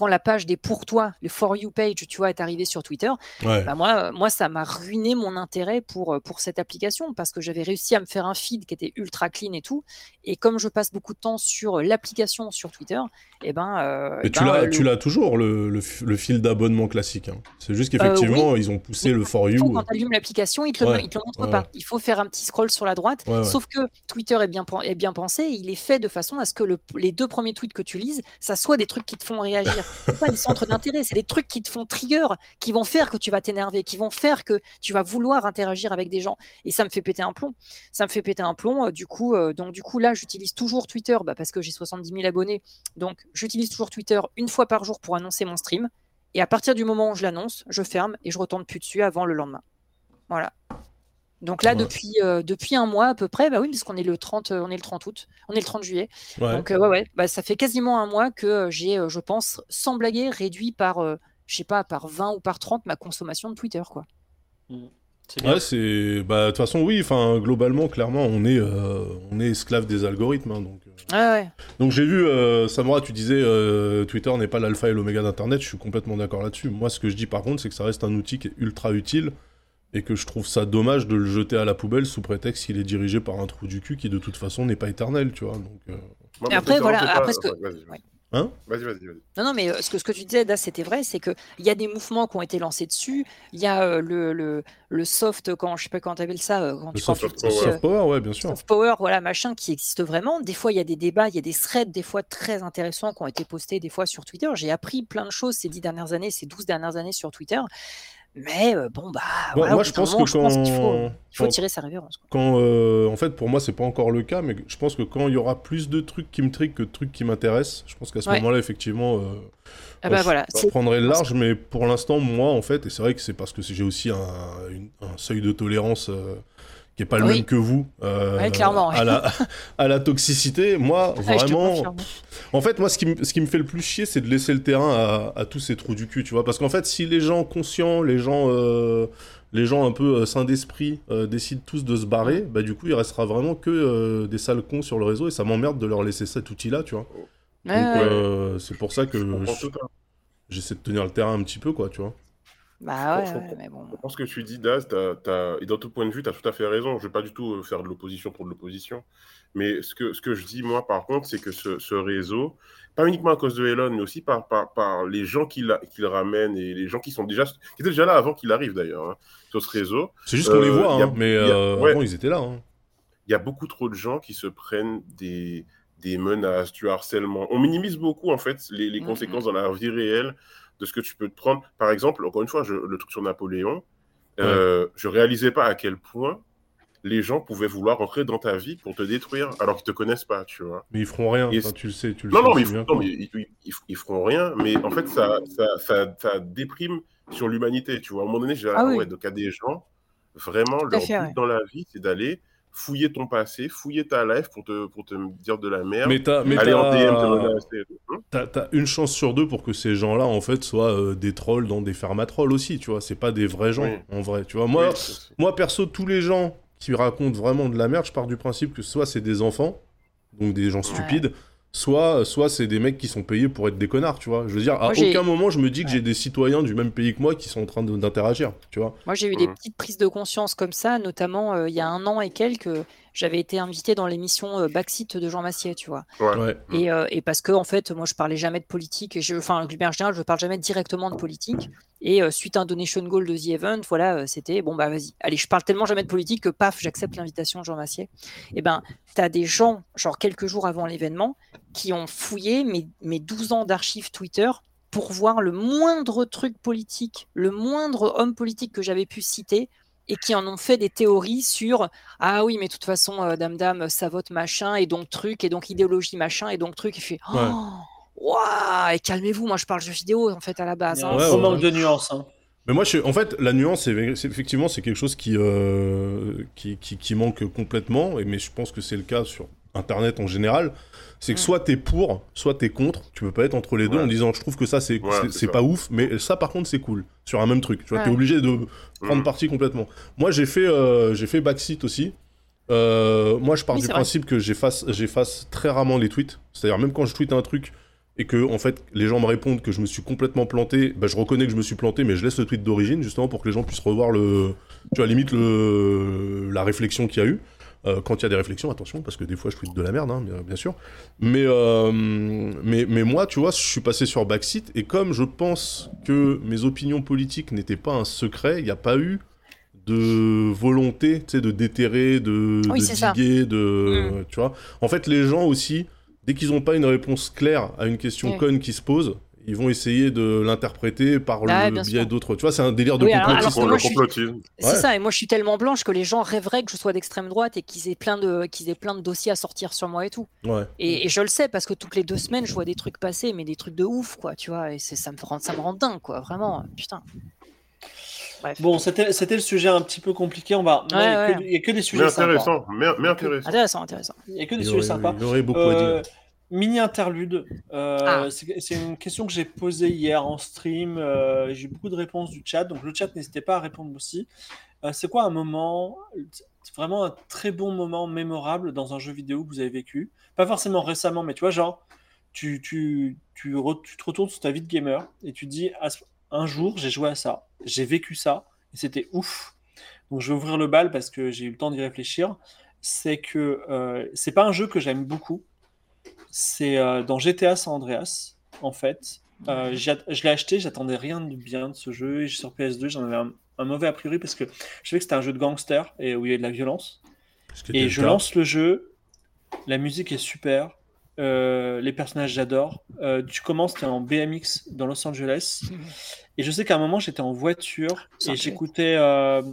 Euh, quand la page des pour toi, le for you page, tu vois, est arrivée sur Twitter, Ouais. bah moi, euh, moi, ça m'a ruiné mon intérêt pour, euh, pour cette application parce que j'avais réussi à me faire un feed qui était ultra clean et tout. Et comme je passe beaucoup de temps sur euh, l'application sur Twitter, et ben. euh, Mais eh tu ben, l'as, le- tu l'as toujours, le, le, fil d'abonnement classique. hein. C'est juste qu'effectivement, ils ont poussé le For You. quand tu allumes l'application, il te, le- te le montre Ouais, pas. Il faut faire un petit scroll sur la droite. Sauf que Twitter est bien, est bien pensé. Il est fait de façon à ce que le- les deux premiers tweets que tu lises, ça soit des trucs qui te font réagir. C'est pas des centres d'intérêt, c'est des trucs qui te font trigger, qui vont faire que tu vas t'énerver, qui vont faire que tu vas vouloir interagir avec des gens. Et ça me fait péter un plomb. Ça me fait péter un plomb. euh, Du coup, euh, donc du coup là, j'utilise toujours Twitter bah, parce que j'ai 70 000 abonnés. Donc j'utilise toujours Twitter une fois par jour pour annoncer mon stream. Et à partir du moment où je l'annonce, je ferme et je retourne plus dessus avant le lendemain. Voilà. Donc là, Ouais. depuis, euh, depuis un mois à peu près, bah oui, parce qu'on est le 30, euh, on est le 30 août, on est le 30 juillet. Ouais. Donc euh, ouais, ouais, bah, ça fait quasiment un mois que j'ai, euh, je pense, sans blaguer, réduit par, euh, je sais pas, par 20 ou par 30 ma consommation de Twitter, quoi. Bien. Ouais, c'est. Bah, de toute façon, oui, enfin, globalement, clairement, on est, euh, on est esclave des algorithmes. hein, donc, donc j'ai vu, euh, Samora, tu disais, euh, Twitter n'est pas l'alpha et l'oméga d'Internet, je suis complètement d'accord là-dessus. Moi, ce que je dis par contre, c'est que ça reste un outil qui est ultra utile et que je trouve ça dommage de le jeter à la poubelle sous prétexte qu'il est dirigé par un trou du cul qui, de toute façon, n'est pas éternel, tu vois. Donc, euh, Et après, voilà, après, ce que- Ouais. Hein? Vas-y, vas-y. vas-y. Non, non, mais euh, ce que, ce que tu disais, là, c'était vrai, c'est qu'il y a des mouvements qui ont été lancés dessus. Il y a euh, le, le, le soft, quand, je sais pas comment tu appelles ça, quand le tu, soft, power. euh, soft power, ouais, bien sûr. soft power, voilà, machin, qui existe vraiment. Des fois, il y a des débats, il y a des threads, des fois très intéressants, qui ont été postés des fois sur Twitter. J'ai appris plein de choses ces dix dernières années, ces douze dernières années sur Twitter. Mais euh, bon, bah. Moi- voilà, moi, je pense moment, que je pense qu'il faut, quand- il faut quand- tirer sa révérence. quoi. Quand, euh, en fait, pour moi, c'est pas encore le cas, mais je pense que quand il y aura plus de trucs qui me triquent que de trucs qui m'intéressent, je pense qu'à ce Ouais. moment-là, effectivement, euh, Ah bah je- voilà. je prendrais le large, mais pour l'instant, moi, en fait, et c'est vrai que c'est parce que j'ai aussi un, une- un seuil de tolérance euh, qui est pas le Oui. même que vous euh, Ouais, clairement, ouais. à, la, à la toxicité. Moi, Ah, vraiment, en fait, moi, ce qui, me- ce qui me fait le plus chier, c'est de laisser le terrain à, à tous ces trous du cul, tu vois. Parce qu'en fait, si les gens conscients, les gens, euh, les gens un peu euh, sains d'esprit euh, décident tous de se barrer, bah du coup, il restera vraiment que euh, des sales cons sur le réseau et ça m'emmerde de leur laisser cet outil-là, tu vois. Ouais, Donc, ouais. euh, c'est pour ça que je- j'essaie de tenir le terrain un petit peu, quoi, tu vois. Bah ouais, je ouais, comprends. mais bon. Je pense que tu dis, Daz, t'as- t'as- et dans ton point de vue, tu as tout à fait raison. Je ne vais pas du tout euh, faire de l'opposition pour de l'opposition. Mais ce que, ce que je dis, moi, par contre, c'est que ce, ce réseau, pas uniquement à cause de Elon, mais aussi par, par, par les gens qui la- qui le ramènent et les gens qui sont déjà, qui étaient déjà là avant qu'il arrive d'ailleurs, hein, sur ce réseau. C'est juste qu'on les Euh, voit, a- hein, mais a- euh, ouais. avant, ils étaient là. hein. Il y a beaucoup trop de gens qui se prennent des, des menaces, du harcèlement. On minimise beaucoup, en fait, les, les Mhm. conséquences dans la vie réelle de ce que tu peux te prendre. Par exemple, encore une fois, je- le truc sur Napoléon, euh, je réalisais pas à quel point les gens pouvaient vouloir rentrer dans ta vie pour te détruire alors qu'ils te connaissent pas, tu vois. Mais ils feront rien, Et enfin, c'est- tu le sais. Tu le Non, sais non, mais, ils, bien non, mais ils, ils- ils- ils feront rien, mais en fait, ça, ça, ça, ça déprime sur l'humanité, tu vois. À un moment donné, j'ai Ah oui. ouais, donc à des gens, vraiment, leur fait, but ouais. dans la vie, c'est d'aller fouiller ton passé, fouiller ta life pour te, pour te dire de la merde, Mais t'as, mais aller en DM, t'as. Hein t'as- t'as une chance sur deux pour que ces gens-là, en fait, soient euh, des trolls dans des fermatrolls aussi, tu vois. C'est pas des vrais gens, Oui. en vrai. Tu vois, moi, Oui, moi, perso, tous les gens qui racontent vraiment de la merde, je pars du principe que soit c'est des enfants, donc des gens stupides, soit, soit c'est des mecs qui sont payés pour être des connards, tu vois. Je veux dire, à Moi, aucun moment je me dis que Ouais. j'ai des citoyens du même pays que moi qui sont en train d'interagir, tu vois. Moi, j'ai eu des Mhm. petites prises de conscience comme ça, notamment euh, il y a un an et quelques, j'avais été invité dans l'émission euh, Backseat de Jean Massier, tu vois. Ouais. Mm. Et, euh, et parce que, en fait, moi, je parlais jamais de politique, et je, enfin, de manière générale, je parle jamais directement de politique. Et euh, suite à un donation goal de The Event, voilà, euh, c'était bon, bah vas-y, allez, je parle tellement jamais de politique que paf, j'accepte l'invitation de Jean Massier. Et ben, t'as des gens, genre quelques jours avant l'événement, qui ont fouillé mes, mes 12 ans d'archives Twitter pour voir le moindre truc politique, le moindre homme politique que j'avais pu citer, et qui en ont fait des théories sur ah oui, mais de toute façon, euh, Dame Dame, ça vote machin, et donc truc, et donc idéologie machin, et donc truc. Il fait Ouais. oh, et calmez-vous, moi je parle jeux vidéo en fait à la base. hein. Ouais, ouais, manque de nuances. hein. Mais moi, je, en fait, la nuance, c'est, c'est- effectivement, c'est quelque chose qui, euh, qui, qui, qui manque complètement, et, mais je pense que c'est le cas sur Internet en général. C'est que Mm. soit t'es pour, soit t'es contre. Tu peux pas être entre les deux Ouais. en disant je trouve que ça c'est Ouais, pas ouf, mais ça par contre c'est cool sur un même truc. Tu vois, t'es Ouais. obligé de prendre Mhm. parti complètement. Moi j'ai fait euh, j'ai fait backseat aussi. Euh, moi je pars Oui, du c'est vrai. principe que j'efface j'efface très rarement les tweets. C'est-à-dire même quand je tweete un truc et que en fait les gens me répondent que je me suis complètement planté, bah, je reconnais que je me suis planté, mais je laisse le tweet d'origine justement pour que les gens puissent revoir le, tu vois limite le la réflexion qu'il y a eu. Euh, quand il y a des réflexions, attention, parce que des fois je tweete de la merde, hein, bien, bien sûr. Mais, euh, mais, mais moi, tu vois, je suis passé sur Backseat, et comme je pense que mes opinions politiques n'étaient pas un secret, il n'y a pas eu de volonté, tu sais, de déterrer, de, Oui, de ça. de... Tu vois En fait, les gens aussi, dès qu'ils n'ont pas une réponse claire à une question conne qui se pose, ils vont essayer de l'interpréter par Ah le bien biais d'autres. Tu vois, c'est un délire de Oui, complotisme. suis-. C'est Ouais. ça, et moi je suis tellement blanche que les gens rêveraient que je sois d'extrême droite et qu'ils aient plein de qu'ils aient plein de dossiers à sortir sur moi et tout. Ouais. Et, et je le sais parce que toutes les deux semaines je vois des trucs passer, mais des trucs de ouf quoi, tu vois, et ça me rend ça me rend dingue quoi, vraiment, putain. Bref. Bon, c'était c'était le sujet un petit peu compliqué. On va. Ouais, il y a que- ouais. il y a que des Mais sujets sympas. intéressant, mais, mais intéressant. Intéressant, intéressant. Il y a que des Il y, sujets aurait, sympas. il y aurait beaucoup à Euh, dire. Mini interlude. Euh, Ah. c'est une question que j'ai posée hier en stream. euh, j'ai eu beaucoup de réponses du chat. Donc le chat, n'hésitez pas à répondre aussi. Euh, c'est quoi un moment, vraiment un très bon moment mémorable dans un jeu vidéo que vous avez vécu? Pas forcément récemment, mais tu vois, genre, tu, tu, tu, re- tu te retournes sur ta vie de gamer et tu te dis Ah, un jour, j'ai joué à ça, j'ai vécu ça et c'était ouf. Donc je vais ouvrir le bal parce que j'ai eu le temps d'y réfléchir. C'est que c'est pas un jeu que j'aime beaucoup. C'est euh, dans GTA San Andreas, en fait. Euh, j'ai- je l'ai acheté, j'attendais rien de bien de ce jeu. Et sur PS2, j'en avais un, un mauvais a priori parce que je savais que c'était un jeu de gangster et où il y avait de la violence. Et je lance le jeu, la musique est super, euh, les personnages j'adore. Euh, tu commences, tu es en BMX dans Los Angeles Et je sais qu'à un moment, j'étais en voiture et j'écoutais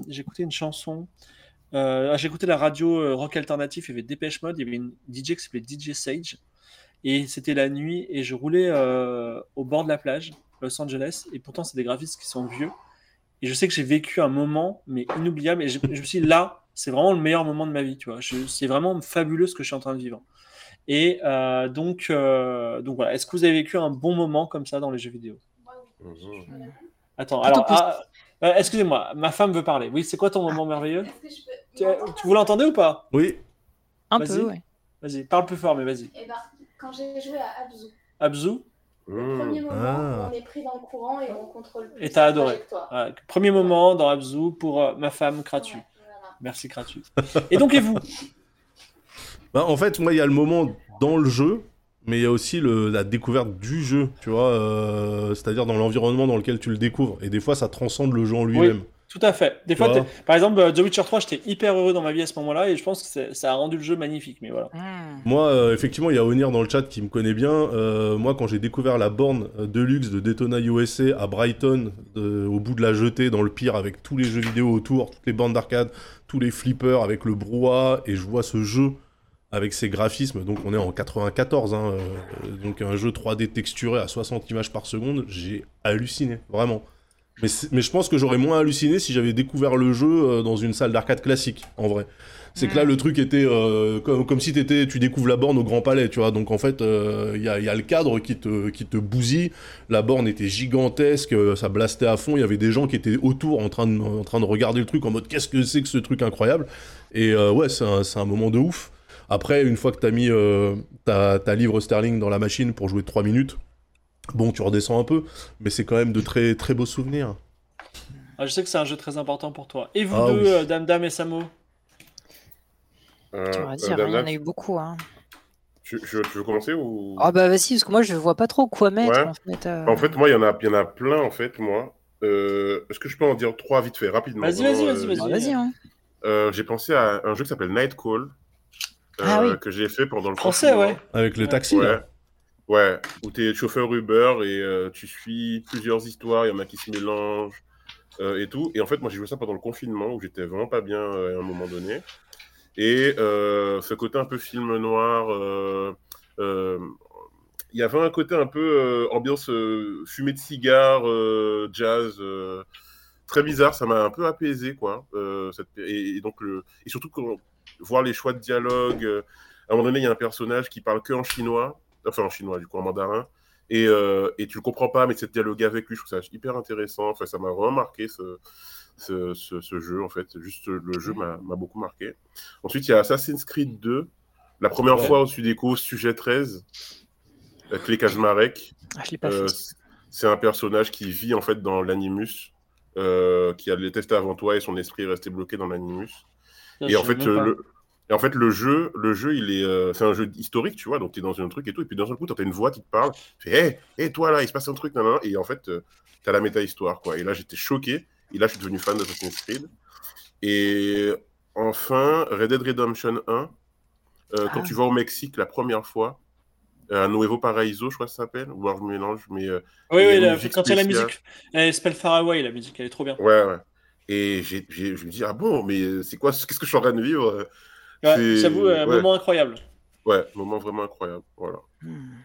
j'écoutais une chanson. Ah, j'écoutais la radio rock alternatif. Il y avait Dépêche Mode. Il y avait une DJ qui s'appelait DJ Sage. Et c'était la nuit. Et je roulais euh, au bord de la plage, Los Angeles. Et pourtant, c'est des graphistes qui sont vieux. Et je sais que j'ai vécu un moment, mais inoubliable. Et je, je me suis dit, là, c'est vraiment le meilleur moment de ma vie. Tu vois, c'est vraiment fabuleux ce que je suis en train de vivre. Et euh, donc, euh, donc voilà. Est-ce que vous avez vécu un bon moment comme ça dans les jeux vidéo? Mhm. Attends, alors, ah, euh, excusez-moi, ma femme veut parler. Oui, c'est quoi ton moment merveilleux? Est-ce que je peux. tu, tu vous l'entendez ou pas? Oui. Un peu, ouais. Vas-y, parle plus fort, mais vas-y. Eh ben, quand j'ai joué à Abzu, Abzu, le premier moment Ah. où on est pris dans le courant et on contrôle plus Et t'as adoré. premier moment dans Abzu pour euh, ma femme Kratu. Ouais, voilà. Merci Kratu. Et donc, et vous Bah, en fait, moi, il y a le moment dans le jeu, mais il y a aussi le- la découverte du jeu, tu vois, euh, c'est-à-dire dans l'environnement dans lequel tu le découvres. Et des fois, ça transcende le jeu en lui-même. Tout à fait. Des fois, par exemple, euh, The Witcher 3, j'étais hyper heureux dans ma vie à ce moment-là et je pense que ça a rendu le jeu magnifique. Mais voilà. Hmm. Moi, euh, effectivement, il y a Onir dans le chat qui me connaît bien. Euh, moi, quand j'ai découvert la borne euh, Deluxe de Daytona USA à Brighton, de- au bout de la jetée, dans le pire, avec tous les jeux vidéo autour, toutes les bornes d'arcade, tous les flippers, avec le brouhaha, et je vois ce jeu avec ses graphismes, donc on est en 94, hein, euh, donc un jeu 3D texturé à 60 images par seconde, j'ai halluciné, vraiment. Mais, mais je pense que j'aurais moins halluciné si j'avais découvert le jeu euh, dans une salle d'arcade classique, en vrai. C'est que là, le truc était euh, comme, comme si étais, tu découvres la borne au Grand Palais, tu vois. Donc en fait, euh, il y, a, y a le cadre qui te, qui te bousille. La borne était gigantesque, euh, ça blastait à fond. Il y avait des gens qui étaient autour en train de, en train de regarder le truc en mode qu'est-ce que c'est que ce truc incroyable? Et euh, ouais, c'est un, c'est un moment de ouf. Après, une fois que t'as mis euh, ta, ta livre sterling dans la machine pour jouer 3 minutes, bon, tu redescends un peu, mais c'est quand même de très très beaux souvenirs. Ah, je sais que c'est un jeu très important pour toi. Et vous Ah deux, oui. euh, Dame Dame et Samo Euh, Tu vas euh, dire, il y en a eu beaucoup. Hein. tu, veux commencer ou? Ah bah vas-y, parce que moi je vois pas trop quoi mettre Ouais. en fait. euh. En fait, moi, il y en a, il y en a plein, en fait, moi. Euh, Est-ce que je peux en dire trois vite fait, rapidement? Vas-y, vas-y, vas-y, vas-y. Bah, vas-y, hein. euh, J'ai pensé à un jeu qui s'appelle Night Call, euh, Ah oui. que j'ai fait pendant le Français, ouais. Avec le taxi, Ouais. là. Ouais, où tu es chauffeur Uber et euh, tu suis plusieurs histoires, il y en a qui se mélangent euh, et tout. Et en fait, moi j'ai joué ça pendant le confinement où j'étais vraiment pas bien euh, à un moment donné. Et ce côté un peu film noir, il y avait un côté un peu ambiance fumée de cigare, jazz, très bizarre. Ça m'a un peu apaisé, quoi. et, donc le, et surtout voir les choix de dialogue. à un moment donné, il y a un personnage qui parle que en chinois, enfin en chinois, du coup en mandarin, et, euh, et tu le comprends pas, mais c'est de dialoguer avec lui, je trouve ça hyper intéressant. Enfin, ça m'a vraiment marqué ce, ce, ce- ce jeu, en fait. Juste le jeu m'a beaucoup marqué. Ensuite, il y a Assassin's Creed 2, la première Ouais. fois au Sudeco, sujet 13, avec Clé Kaczmarek. Ah, je l'ai pas Euh, c'est un personnage qui vit en fait dans l'animus, euh, qui a les tests avant toi et son esprit est resté bloqué dans l'animus. Et en fait, euh, le, et en fait, le jeu, le jeu, il est, euh, c'est un jeu historique, tu vois. Donc, tu es dans un truc et tout, et puis d'un seul coup, t'as une voix qui te parle. Tu fais, hé, hé, toi là, il se passe un truc, nan, et en fait, tu t'as la méta-histoire, quoi. Et là, j'étais choqué. Et là, je suis devenu fan d'Assassin's Creed. Et enfin, Red Dead Redemption 1. euh, Quand Ah. tu vas au Mexique la première fois, euh, à Nuevo Paraíso, je crois que ça s'appelle, ou alors je mélange, mais euh, Oui, oui, la- quand il y a la musique, elle s'appelle Far Away, la musique, elle est trop bien. ouais, ouais. Et je me dis, ah bon, mais euh, c'est quoi, qu'est-ce que je suis en train de vivre? Ouais, C'est- J'avoue, un ouais. moment incroyable. Ouais, moment vraiment incroyable. Voilà. Hmm.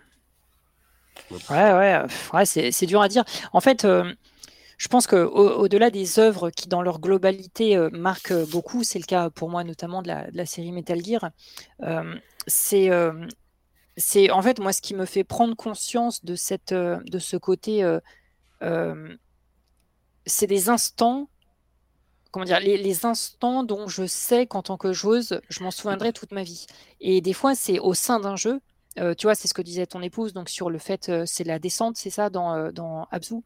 Ouais, ouais, euh, ouais, c'est dur à dire. En fait, euh, je pense que au- au-delà des œuvres qui, dans leur globalité, euh, marquent euh, beaucoup, c'est le cas pour moi notamment de la, de la série Metal Gear. euh, c'est, euh, c'est en fait moi ce qui me fait prendre conscience de cette, euh, de ce côté. euh, euh, c'est des instants. Comment dire, les, les instants dont je sais qu'en tant que joueuse, je m'en souviendrai toute ma vie. Et des fois, c'est au sein d'un jeu. Euh, tu vois, c'est ce que disait ton épouse, donc sur le fait, euh, c'est la descente, c'est ça, dans, euh, dans Abzu.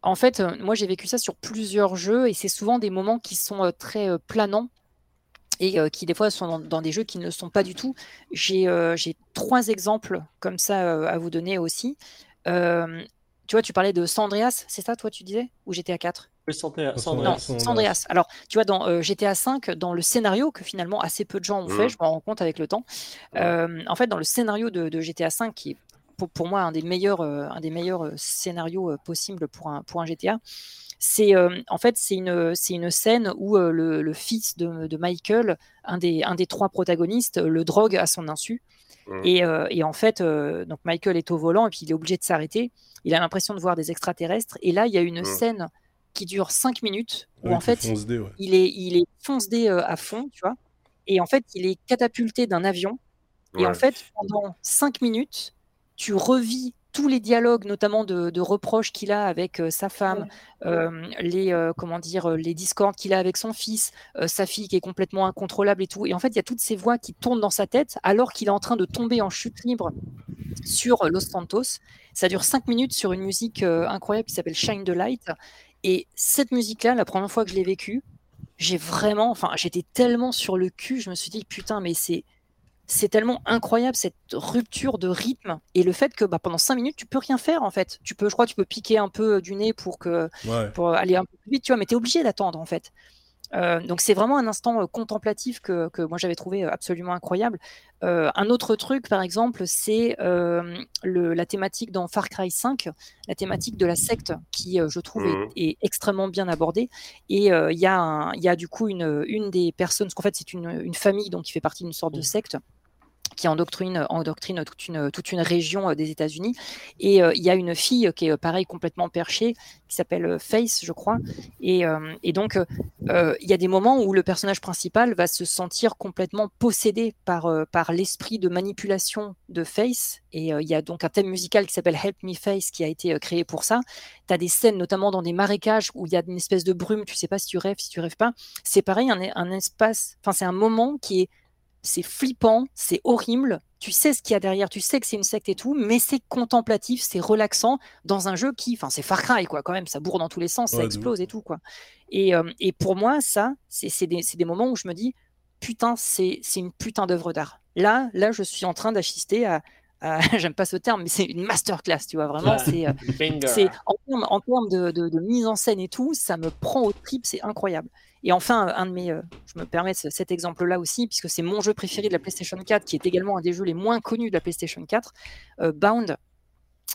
En fait, moi, j'ai vécu ça sur plusieurs jeux et c'est souvent des moments qui sont très planants et euh, qui, des fois, sont dans, dans des jeux qui ne le sont pas du tout. J'ai euh, trois exemples comme ça euh, à vous donner aussi. Tu vois, tu parlais de Sandreas, c'est ça, toi, tu disais? Ou GTA 4 Oui, Sandra- Non, Sandra. non, San San Andreas. Alors, tu vois, dans euh, GTA V, dans le scénario que finalement assez peu de gens ont fait, Mhm. je m'en rends compte avec le temps. euh, en fait, dans le scénario de, de GTA V, qui est pour, pour moi un des meilleurs, euh, un des meilleurs scénarios euh, possibles pour un, pour un GTA. C'est euh, en fait c'est une, c'est une scène où euh, le, le fils de, de Michael, un des, un des trois protagonistes, le drogue à son insu. Mhm. Et, euh, et en fait, euh, donc Michael est au volant et puis il est obligé de s'arrêter. Il a l'impression de voir des extraterrestres. Et là, il y a une Mhm. scène qui dure cinq minutes où en fait le fonce dé, ouais. il est, il est fonce-dé euh, à fond, tu vois. Et en fait, il est catapulté d'un avion. Et en fait, pendant cinq minutes, tu revis tous les dialogues, notamment de, de reproches qu'il a avec euh, sa femme, euh, les euh, comment dire, les discordes qu'il a avec son fils, euh, sa fille qui est complètement incontrôlable et tout. Et en fait, il y a toutes ces voix qui tournent dans sa tête alors qu'il est en train de tomber en chute libre sur Los Santos. Ça dure cinq minutes sur une musique euh, incroyable qui s'appelle Shine the Light. Et cette musique-là, la première fois que je l'ai vécue, j'ai vraiment, enfin, j'étais tellement sur le cul, je me suis dit putain, mais c'est c'est tellement incroyable cette rupture de rythme et le fait que bah, pendant cinq minutes tu peux rien faire en fait. Tu peux, je crois, tu peux piquer un peu du nez pour que Ouais. pour aller un peu plus vite, tu vois, mais tu es obligé d'attendre en fait. Euh, donc c'est vraiment un instant euh, contemplatif que, que moi j'avais trouvé euh, absolument incroyable. Euh, un autre truc, par exemple, c'est la thématique dans Far Cry 5, la thématique de la secte, qui je trouve est- Mhm. est, extrêmement bien abordée. Et il y, y a du coup une, une des personnes, parce qu'en fait c'est une, une famille donc qui fait partie d'une sorte de secte qui endoctrine, endoctrine toute, une, toute une région euh, des États-Unis. Et euh, il y a une fille qui est euh, pareil complètement perchée, qui s'appelle euh, Face, je crois. Et, euh, et donc, euh, euh, il y a des moments où le personnage principal va se sentir complètement possédé par, euh, par l'esprit de manipulation de Face. Et euh, il y a donc un thème musical qui s'appelle Help Me Face qui a été euh, créé pour ça. Tu as des scènes, notamment dans des marécages, où il y a une espèce de brume, tu sais pas si tu rêves, si tu rêves pas. C'est pareil, un, un espace, enfin c'est un moment qui est c'est flippant, c'est horrible. Tu sais ce qu'il y a derrière, tu sais que c'est une secte et tout, mais c'est contemplatif, c'est relaxant dans un jeu qui, enfin, c'est Far Cry quoi, quand même, ça bourre dans tous les sens, ça Ouais, explose et tout quoi. Et, euh, et pour moi, ça, c'est des, moments où je me dis, putain, c'est c'est une putain d'œuvre d'art. Là, là, je suis en train d'assister à, à- j'aime pas ce terme, mais c'est une masterclass, tu vois, vraiment, Ouais. c'est euh, en termes, en termes de, de- de mise en scène et tout, ça me prend au trip, c'est incroyable. Et enfin, un de mes, euh, je me permets ce- cet exemple-là aussi, puisque c'est mon jeu préféré de la PlayStation 4, qui est également un des jeux les moins connus de la PlayStation 4, euh, Bound.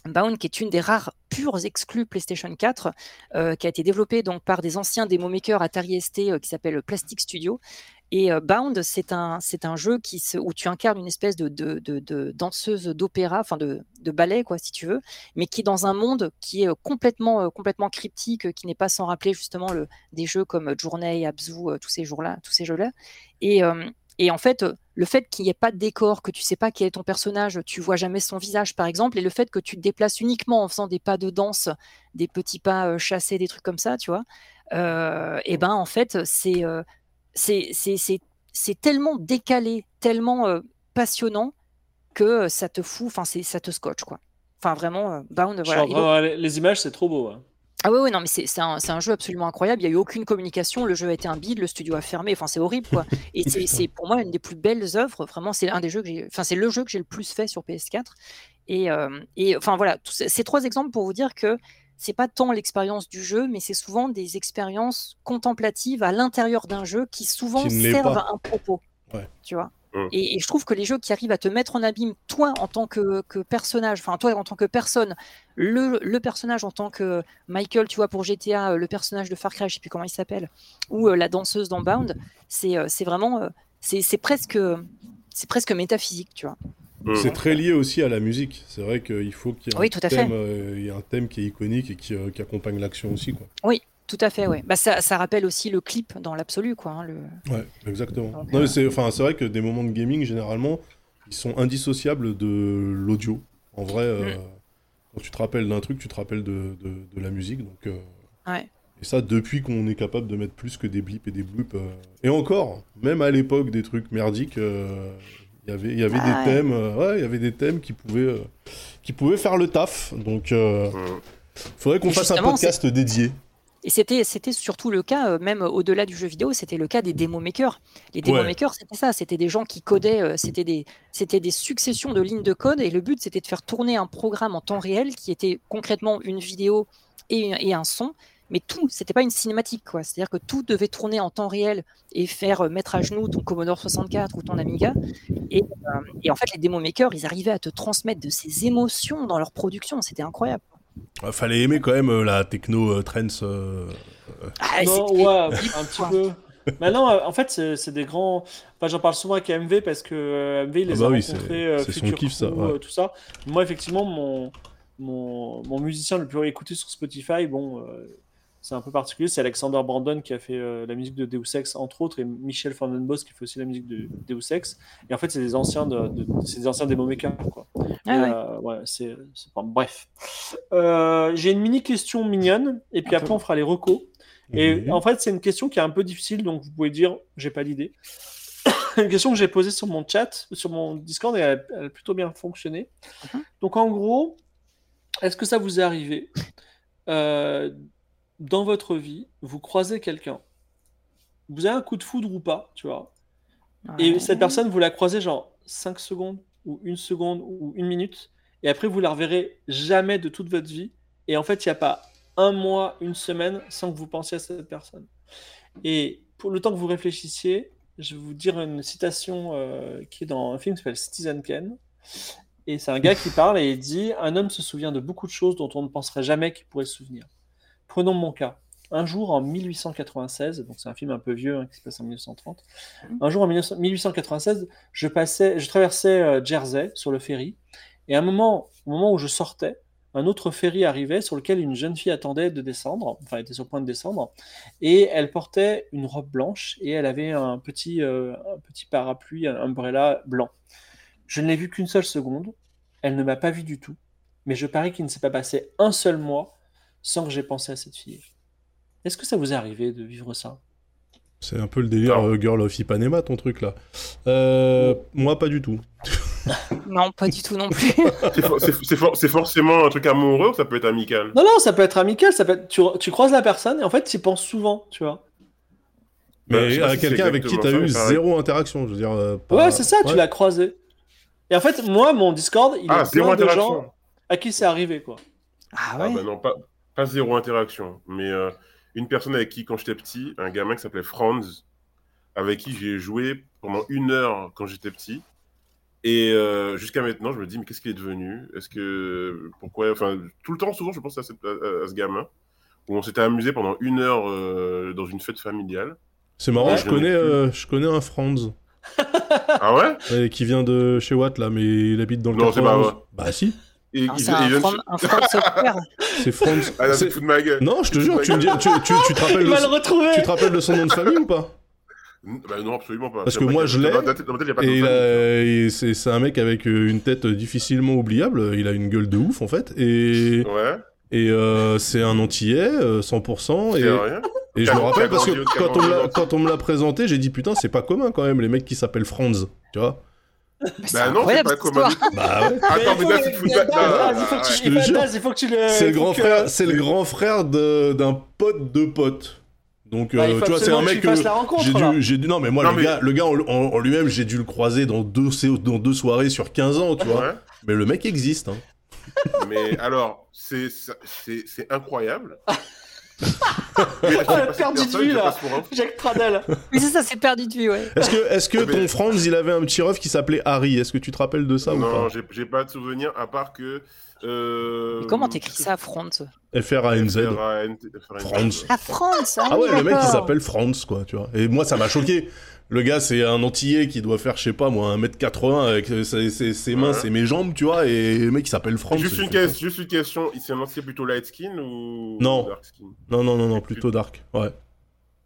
Bound, qui est une des rares pures exclus PlayStation 4, euh, qui a été développée donc par des anciens démo makers Atari ST qui s'appelle Plastic Studio. Et Bound, c'est un, c'est un jeu qui où tu incarnes une espèce de, de, de- danseuse d'opéra, enfin de, ballet, quoi, si tu veux, mais qui est dans un monde qui est complètement, complètement cryptique, qui n'est pas sans rappeler justement le, des jeux comme Journey, Abzu, tous ces jours-là, tous ces jeux-là. Et, et en fait, le fait qu'il n'y ait pas de décor, que tu sais pas quel est ton personnage, tu vois jamais son visage, par exemple, et le fait que tu te déplaces uniquement en faisant des pas de danse, des petits pas chassés, des trucs comme ça, tu vois, euh, et ben en fait, c'est c'est c'est- c'est- c'est tellement décalé, tellement euh, passionnant que euh, ça te fout, enfin c'est- ça te scotche quoi. Enfin vraiment, euh, Bound, voilà. donc- voir les, les images, c'est trop beau. hein. ah oui, oui, non, mais c'est c'est un, c'est un jeu absolument incroyable. Il n'y a eu aucune communication. Le jeu a été un bide, le studio a fermé. Enfin, c'est horrible, quoi. Et c'est c'est pour moi une des plus belles œuvres. Vraiment, c'est un des jeux que j'ai. Enfin, c'est le jeu que j'ai le plus fait sur PS4. Et, euh, et enfin voilà, tous ces, ces trois exemples pour vous dire que c'est pas tant l'expérience du jeu, mais c'est souvent des expériences contemplatives à l'intérieur d'un jeu qui souvent Qui servent pas. à un propos. Ouais. Tu vois. Et, et je trouve que les jeux qui arrivent à te mettre en abîme, toi en tant que, que personnage, enfin toi en tant que personne, le, le personnage en tant que Michael, tu vois, pour GTA, euh, le personnage de Far Cry, je sais plus comment il s'appelle, ou euh, la danseuse dans Bound, c'est euh, vraiment, c'est c'est presque, c'est presque métaphysique, tu vois. Mm. C'est très lié aussi à la musique. C'est vrai qu'il faut qu'il y ait Oui, un tout à thème, fait. euh, il y a un thème qui est iconique et qui, euh, qui accompagne l'action aussi. Quoi. Tout à fait, ouais. Bah, ça, ça rappelle aussi le clip dans l'absolu, quoi. hein, le... Ouais, exactement. Donc, non, euh, mais c'est, enfin, c'est vrai que des moments de gaming, généralement, ils sont indissociables de l'audio. En vrai, euh, Mm. quand tu te rappelles d'un truc, tu te rappelles de, de, de la musique. Donc, euh, Ouais. Et ça, depuis qu'on est capable de mettre plus que des blips et des bloops. euh. Et encore, même à l'époque des trucs merdiques, euh, il y avait- il y avait Ah des ouais. thèmes, euh, ouais, il y avait des thèmes qui pouvaient, euh, qui pouvaient faire le taf. Donc, euh, Mm. faudrait qu'on fasse un podcast dédié. Et c'était, c'était surtout le cas, même au-delà du jeu vidéo, c'était le cas des démo makers. Les démo Ouais. makers, c'était ça, c'était des gens qui codaient, c'était des, c'était des successions de lignes de code, et le but, c'était de faire tourner un programme en temps réel qui était concrètement une vidéo et, et un son, mais tout, c'était pas une cinématique, quoi. C'est-à-dire que tout devait tourner en temps réel et faire euh, mettre à genoux ton Commodore 64 ou ton Amiga. Et, euh, et en fait, les demo makers, ils arrivaient à te transmettre de ces émotions dans leur production. C'était incroyable. Ouais, Fallait aimer quand même euh, la techno euh, trance. euh, Ah, Non, ouais, un petit peu. Maintenant, euh, en fait, c'est des grands. Enfin, j'en parle souvent avec MV parce que MV, il les Ah bah a oui, c'est- rencontrés, euh, c'est son kiff, ça, ouais. euh, tout ça. Moi, effectivement, mon, mon, mon musicien le plus écouté sur Spotify, bon, euh, c'est un peu particulier. C'est Alexander Brandon qui a fait euh, la musique de Deus Ex, entre autres, et Michel Vandenbos qui fait aussi la musique de Deus Ex. Et en fait, c'est des anciens, de, de- c'est des anciens demo makers, quoi. Ah Et, ouais. euh, ouais, c'est, c'est pas... Bref. Euh, j'ai une mini question mignonne, et puis Un après, on fera les recos. Et mhm. en fait, c'est une question qui est un peu difficile, donc vous pouvez dire, j'ai pas d'idée. une question que j'ai posée sur mon chat, sur mon Discord, et elle, a- elle a plutôt bien fonctionné. Mhm. Donc en gros, est-ce que ça vous est arrivé euh, dans votre vie, vous croisez quelqu'un, vous avez un coup de foudre ou pas, tu vois, et cette personne, vous la croisez genre 5 secondes, ou une seconde, ou une minute, et après vous la reverrez jamais de toute votre vie, et en fait, il n'y a pas un mois, une semaine sans que vous pensiez à cette personne. Et pour le temps que vous réfléchissiez, je vais vous dire une citation euh, qui est dans un film qui s'appelle Citizen Kane. Et c'est un gars qui parle et il dit Un homme se souvient de beaucoup de choses dont on ne penserait jamais qu'il pourrait se souvenir. Prenons mon cas. Un jour en 1896, donc c'est un film un peu vieux hein, qui se passe en 1930. Un jour en 1900 1896, je passais, je traversais euh, Jersey sur le ferry, et à un moment, au moment où je sortais, un autre ferry arrivait sur lequel une jeune fille attendait de descendre, enfin elle était sur le point de descendre, et elle portait une robe blanche et elle avait un petit, euh, un petit parapluie, un umbrella blanc. Je ne l'ai vue qu'une seule seconde, elle ne m'a pas vu du tout, mais je parie qu'il ne s'est pas passé un seul mois sans que j'ai pensé à cette fille. Est-ce que ça vous est arrivé de vivre ça? C'est un peu le délire euh, Girl of Ipanema, ton truc là. Euh, moi, pas du tout. Non, pas du tout non plus. C'est for- c'est- c'est for- c'est forcément un truc amoureux ou ça peut être amical? Non, non, ça peut être amical, ça peut être... tu, tu croises la personne et en fait tu y penses souvent, tu vois. Bah, Mais pas à quelqu'un avec qui t'as ça, eu zéro interaction, je veux dire. euh, pas- Ouais, c'est ça, tu l'as croisé. Et en fait, moi, mon Discord, il Ah, est plein de gens à qui c'est arrivé, quoi. Ah Ah ouais. bah non, pas, pas zéro interaction. Mais euh, une personne avec qui, quand j'étais petit, un gamin qui s'appelait Franz, avec qui j'ai joué pendant une heure quand j'étais petit. Et euh, jusqu'à maintenant, je me dis, mais qu'est-ce qu'il est devenu? Est-ce que. Pourquoi? Enfin, tout le temps, souvent, je pense à, cette- à- à ce gamin, où on s'était amusé pendant une heure euh, dans une fête familiale. C'est marrant, Ouais. je, connais, euh, je connais un Franz Ah ouais? Euh, qui vient de chez Watt là, mais il habite dans le Non, c'est pas 91. vrai. Bah si, Et Ah, il- C'est un, un software. Franz. Ah, C'est- de ma gueule. Non, je te jure, tu, me dis, tu, tu, tu te rappelles de le tu te rappelles de son nom de famille ou pas? Bah non, absolument pas. Parce que moi, je l'ai, Et c'est c'est un mec avec euh, une tête difficilement oubliable. Il a une gueule de ouf en fait. Et. Ouais, et euh, c'est un Antillais, euh, 100%. c'est Et, rien. et je me rappelle parce que quand on, quand on me l'a présenté, j'ai dit putain, c'est pas commun quand même, les mecs qui s'appellent Franz. Tu vois Bah, c'est non, c'est pas tout. Bah ouais. Attends, mais là, c'est non, il faut que tu- le. C'est le grand frère, c'est le grand frère de- d'un pote de pote. Donc Bah, euh, tu vois, c'est un que mec que la rencontre, j'ai dû, j'ai dû, non mais moi Non, le mais- gars, le gars en, lui-même, j'ai dû le croiser dans deux, dans deux soirées sur 15 ans, tu vois. Ouais. Mais le mec existe. Hein. Mais alors, c'est c'est- c'est incroyable. Mais Ah, si perdu de vue, là. Jacques Pradel. Oui, c'est ça, c'est perdu de vue, ouais. Est-ce que, est-ce que Mais- ton Franz, il avait un petit ref qui s'appelait Harry? Est-ce que tu te rappelles de ça ou Non, pas? j'ai j'ai pas de souvenir à part que. Euh... Mais comment t'écris ça, Front F-R-A-N-Z. F-R-A-N-T- Franz. Ah, France Ah, Ah ouais, le mec il s'appelle Franz, quoi, tu vois. Et moi, ça m'a choqué. Le gars, c'est un Antillais qui doit faire, je sais pas moi, 1m80 avec ses, ses- ses mains, Ouais. c'est mes jambes, tu vois, et le mec il s'appelle Franz. Juste une, question, juste une question, c'est un ancien plutôt light skin ou Non. dark skin? Non, non, non, non, plutôt dark. Ouais.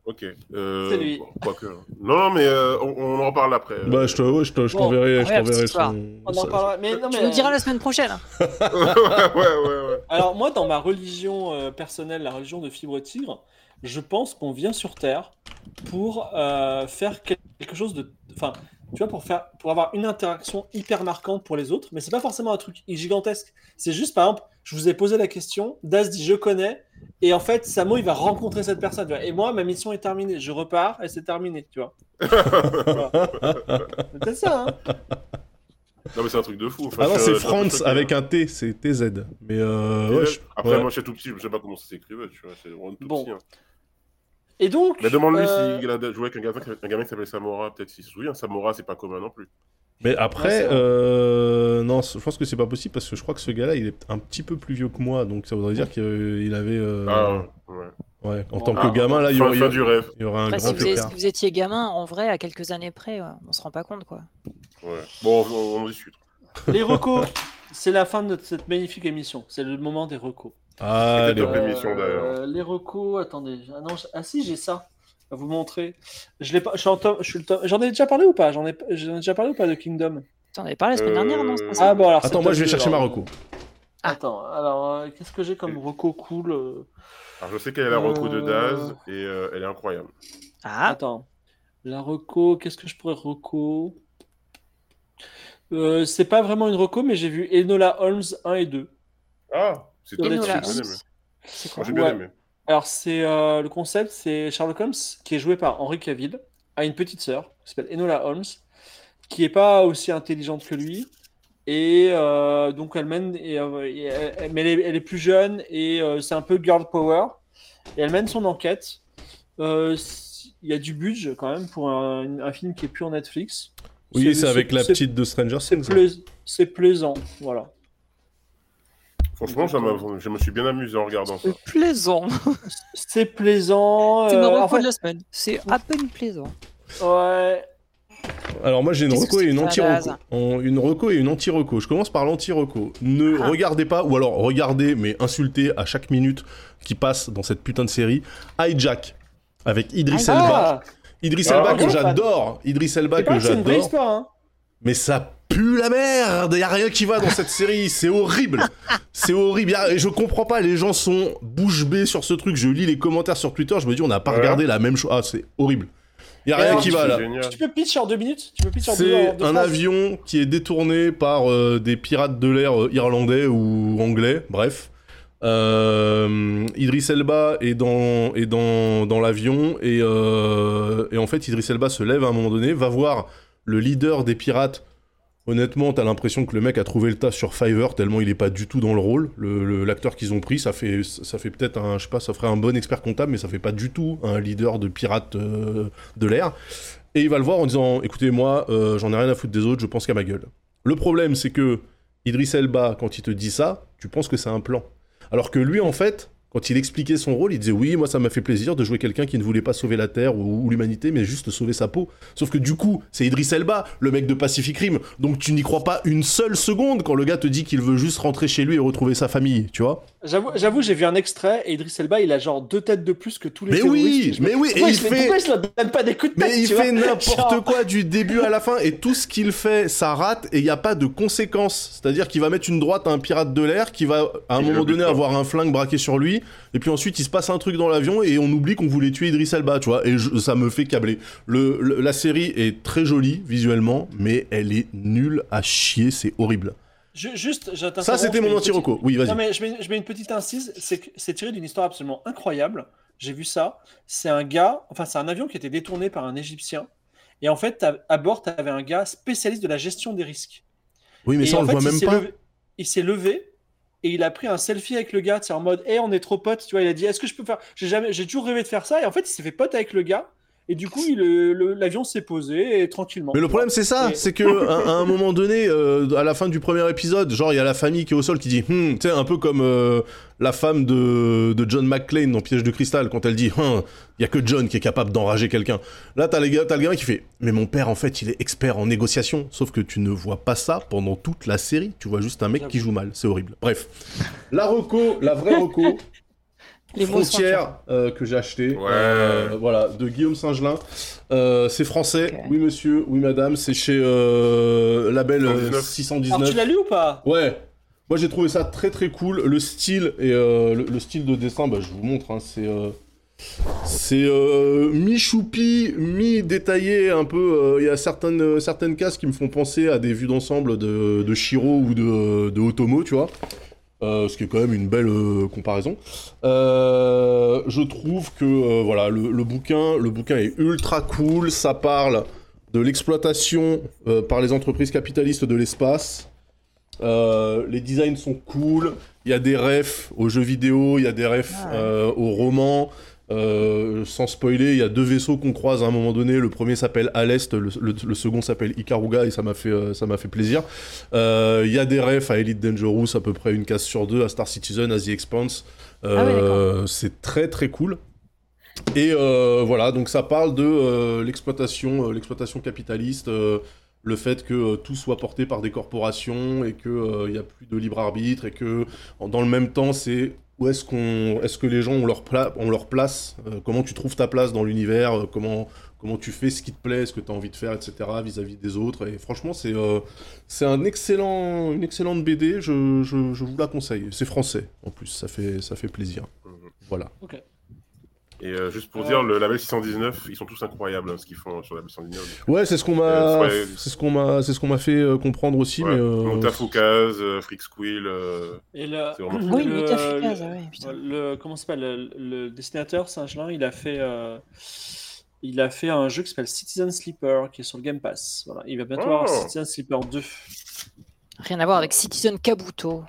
Ok. Euh, C'est lui. bon, Quoique. Non, mais euh, on, on en reparle après. Bah, je te, ouais, je te- je Bon, t'enverrai, je t'enverrai son. On en parlera. Mais non, Tu mais. nous diras la semaine prochaine. ouais, ouais, ouais. Alors moi, dans ma religion euh, personnelle, la religion de Fibre Tigre, je pense qu'on vient sur Terre pour euh, faire quel- quelque chose de... Enfin, tu vois, pour, faire, pour avoir une interaction hyper marquante pour les autres, mais c'est pas forcément un truc gigantesque. C'est juste, par exemple, je vous ai posé la question, Daz dit « je connais », et en fait, Samo, il va rencontrer cette personne. tu vois. Et moi, ma mission est terminée. Je repars et c'est terminé, tu vois. C'est peut-être ça, hein Non, mais c'est un truc de fou. Enfin, Ah non, je- c'est je- je- France je- avec un T, c'est TZ. Mais euh, ouais, je- Après, ouais. moi, j'étais tout petit, je sais pas comment ça s'écrivait, tu vois. C'est vraiment tout Bon. petit. hein. Et donc. Mais demande-lui euh, s'il a joué avec un gamin, un gamin qui s'appelle Samora, peut-être s'il se souvient. Samora, c'est pas commun non plus. Mais après, euh, non, je pense que c'est pas possible parce que je crois que ce gars-là, il est un petit peu plus vieux que moi, donc ça voudrait dire qu'il avait. euh, Ah, ouais. ouais, en Bon, tant que ah, gamin, là, il y Fin, aurait, fin du rêve. il y aurait un Après, grand si vous, écart. êtes- vous étiez gamin, en vrai, à quelques années près, ouais, on se rend pas compte, quoi. Ouais. Bon, on, on en discute. Les recos, c'est la fin de cette magnifique émission. C'est le moment des recos. Ah, les- top. émission, d'ailleurs. Euh, les recos, attendez. Ah, non, ah si, j'ai ça. À vous montrer. Je l'ai pas. Je suis en tome- je suis le tome- J'en ai déjà parlé ou pas? J'en ai... déjà parlé ou pas de Kingdom? T'en avais parlé la semaine dernière, non Euh, Ah bon alors. Attends, moi je vais chercher ma alors. reco. Attends, alors euh, qu'est-ce que j'ai comme reco cool euh, Alors, je sais qu'elle est la reco de Euh. Daz et euh, elle est incroyable. Ah, Attends. La reco, qu'est-ce que je pourrais reco? Euh, C'est pas vraiment une reco, mais j'ai vu Enola Holmes 1 et 2. Ah, c'est top, j'ai bien aimé. c'est Moi, quoi j'ai bien Ouais. aimé. Alors, c'est euh, le concept, c'est Sherlock Holmes, qui est joué par Henry Cavill, a une petite sœur, qui s'appelle Enola Holmes, qui est pas aussi intelligente que lui. Et euh, donc, elle mène, et, euh, et elle- mais elle est, elle est plus jeune, et euh, c'est un peu girl power. Et elle mène son enquête. Euh, Il y a du budget quand même pour un, un film qui est plus en Netflix. Oui, c'est avec la petite de Stranger C'est Things. plais- c'est plaisant, voilà. Franchement, ça je me suis bien amusé en regardant ça. c'est plaisant. C'est plaisant. C'est euh, ma en reco fait- de la semaine. C'est à peine plaisant. ouais. Alors moi j'ai une reco et une anti-reco. Une reco et une anti-reco. Je commence par l'anti-reco. Ne Ah. regardez pas, ou alors regardez, mais insultez à chaque minute qui passe dans cette putain de série, Hijack, avec Idris Ah. Elba. Ah, Elba que j'adore. Idris Elba que que c'est une vraie j'adore. histoire, hein. Mais ça pue la merde Y a rien qui va dans cette série, c'est horrible C'est horrible, a- et je comprends pas, les gens sont bouche bée sur ce truc, je lis les commentaires sur Twitter, je me dis on n'a pas Ouais. regardé la même chose, ah c'est horrible. Y a rien alors, qui va là. génial. Tu peux pitch en deux minutes? Tu peux pitch en deux, en C'est deux un phrases? avion qui est détourné par euh, des pirates de l'air euh, irlandais ou anglais, bref. Euh, Idris Elba est dans, l'avion et, euh, et en fait Idris Elba se lève à un moment donné, va voir le leader des pirates. Honnêtement, t'as l'impression que le mec a trouvé le tas sur Fiverr tellement il est pas du tout dans le rôle. Le- le- L'acteur qu'ils ont pris, ça fait, ça fait peut-être un, je sais pas, ça ferait un bon expert comptable, mais ça fait pas du tout un leader de pirates euh, de l'air. Et il va le voir en disant écoutez, moi, euh, j'en ai rien à foutre des autres, je pense qu'à ma gueule. Le problème, c'est que Idris Elba, quand il te dit ça, tu penses que c'est un plan. Alors que lui, en fait, quand il expliquait son rôle, il disait oui, moi ça m'a fait plaisir de jouer quelqu'un qui ne voulait pas sauver la Terre ou, ou l'humanité, mais juste sauver sa peau. Sauf que du coup, c'est Idris Elba, le mec de Pacific Rim, donc tu n'y crois pas une seule seconde quand le gars te dit qu'il veut juste rentrer chez lui et retrouver sa famille, tu vois J'avoue, j'avoue, j'ai vu un extrait et Idris Elba, il a genre deux têtes de plus que tous les Mais oui, mais oui, et il fait- Pourquoi je leur donne pas des coups de tête Mais il fait n'importe Genre- quoi du début à la fin et tout ce qu'il fait, ça rate et il n'y a pas de conséquences. C'est-à-dire qu'il va mettre une droite à un pirate de l'air qui va à un moment donné avoir un flingue braqué sur lui et puis ensuite il se passe un truc dans l'avion et on oublie qu'on voulait tuer Idris Elba, tu vois. Et je- ça me fait câbler. Le, le- la série est très jolie visuellement, mais elle est nulle à chier, c'est horrible. Ju- Juste, je Ça c'était mon une petite-. Oui, vas-y. Non, mais je mets, je mets une petite incise, c'est que c'est tiré d'une histoire absolument incroyable. J'ai vu ça. C'est un gars, enfin, c'est un avion qui était détourné par un Égyptien. Et en fait, à, bord, tu avais un gars spécialiste de la gestion des risques. Oui, mais Et ça on le fait, voit même pas. levé- il s'est levé et il a pris un selfie avec le gars, c'est en mode, hé, on est trop potes, tu vois. Il a dit, est-ce que je peux faire J'ai jamais, j'ai toujours rêvé de faire ça. Et en fait, il s'est fait pote avec le gars. Et du coup, l'avion s'est posé et tranquillement. Mais le problème c'est ça, Et- c'est que à, à un moment donné, euh, à la fin du premier épisode, genre il y a la famille qui est au sol qui dit, Hum tu sais un peu comme euh, la femme de, de John McClane dans Piège de cristal quand elle dit, Hum, il y a que John qui est capable d'enrager quelqu'un. Là t'as gars, le gamin qui fait, mais mon père en fait il est expert en négociation, sauf que tu ne vois pas ça pendant toute la série, tu vois juste un mec qui joue mal, c'est horrible. Bref, la reco, la vraie reco. Les mots sont Frontière euh, que j'ai acheté, Ouais. euh, voilà, de Guillaume Saint-Gelin. Euh, c'est français, oui monsieur, oui madame, c'est chez euh, Label euh, 619. Alors, 619. tu l'as lu ou pas? Ouais, moi j'ai trouvé ça très très cool. Le style et euh, le, le style de dessin, bah, je vous montre, hein, c'est euh, c'est euh, mi-choupi, mi-détaillé un peu. euh, Il y a certaines, certaines cases qui me font penser à des vues d'ensemble de, de Shiro ou de, de Otomo, tu vois. Euh, ce qui est quand même une belle euh, comparaison. Euh, je trouve que voilà le, le bouquin, le bouquin est ultra cool. Ça parle de l'exploitation par les entreprises capitalistes de l'espace. Les designs sont cool. Il y a des refs aux jeux vidéo, il y a des refs Ah aux romans. Euh, sans spoiler, il y a deux vaisseaux qu'on croise à un moment donné. Le premier s'appelle Alest, le, le- le second s'appelle Ikaruga et ça m'a fait, euh, ça m'a fait plaisir. Euh, Il y a des refs à Elite Dangerous, à peu près une case sur deux, à Star Citizen, à The Expanse. Ah ouais, c'est très très cool. Et voilà, donc ça parle de l'exploitation, l'exploitation capitaliste, le fait que tout soit porté par des corporations et que il n'y a plus de libre arbitre et que en- dans le même temps c'est où est-ce qu'on, est-ce que les gens ont leur, pla- ont leur place, euh, comment tu trouves ta place dans l'univers, euh, comment comment tu fais ce qui te plaît, ce que tu as envie de faire, etc. vis-à-vis des autres. Et franchement, c'est euh, c'est un excellent, une excellente BD. Je, je, je vous la conseille. C'est français en plus, ça fait ça fait plaisir. Mhm. Voilà. Et euh, juste pour Euh. dire, le label 619, ils sont tous incroyables hein, ce qu'ils font sur le label 619. Ouais, c'est ce qu'on m'a, Euh, ouais. c'est ce qu'on m'a, c'est ce qu'on m'a fait euh, comprendre aussi, Ouais. mais. euh, Freak Squill, euh, Et le, C'est vraiment Oui, le- Mutafukaz, le- ah ouais, putain. le- comment ça s'appelle le, le dessinateur Saint-Gelin, il a fait euh, il a fait un jeu qui s'appelle Citizen Sleeper qui est sur le Game Pass. Voilà, il va bientôt Oh. avoir Citizen Sleeper 2. Rien à voir avec Citizen Kabuto.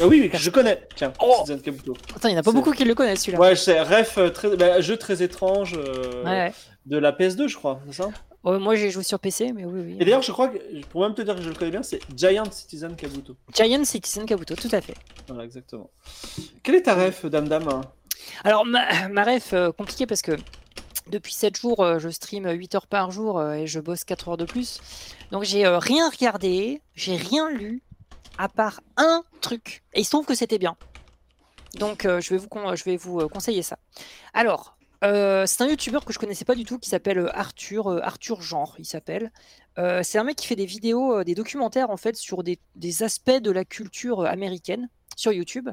Ah oui, je connais. Tiens, Oh. Citizen Kabuto. Attends, il n'y en a pas beaucoup qui le connaissent celui-là. Ouais, c'est ref euh, très bah, jeu très étrange euh, Ouais, ouais. de la PS2, je crois, c'est ça Ouais, moi j'ai joué sur PC, mais oui, oui. Et d'ailleurs, je crois que pour même te dire que je le connais bien, c'est Giant Citizen Kabuto. Giant Citizen Kabuto, tout à fait. Voilà, exactement. Quelle est ta ref, Dame Dame hein Alors, ma, ma ref, euh, compliqué parce que depuis 7 jours, euh, je stream 8 heures par jour euh, et je bosse 4 heures de plus. Donc, j'ai euh, rien regardé, j'ai rien lu, à part un truc. Et il se trouve que c'était bien. Donc, euh, je vais vous, con- je vais vous euh, conseiller ça. Alors, euh, c'est un youtubeur que je connaissais pas du tout qui s'appelle Arthur, Arthur Genre, il s'appelle. C'est un mec qui fait des vidéos, des documentaires en fait sur des, des aspects de la culture américaine sur YouTube.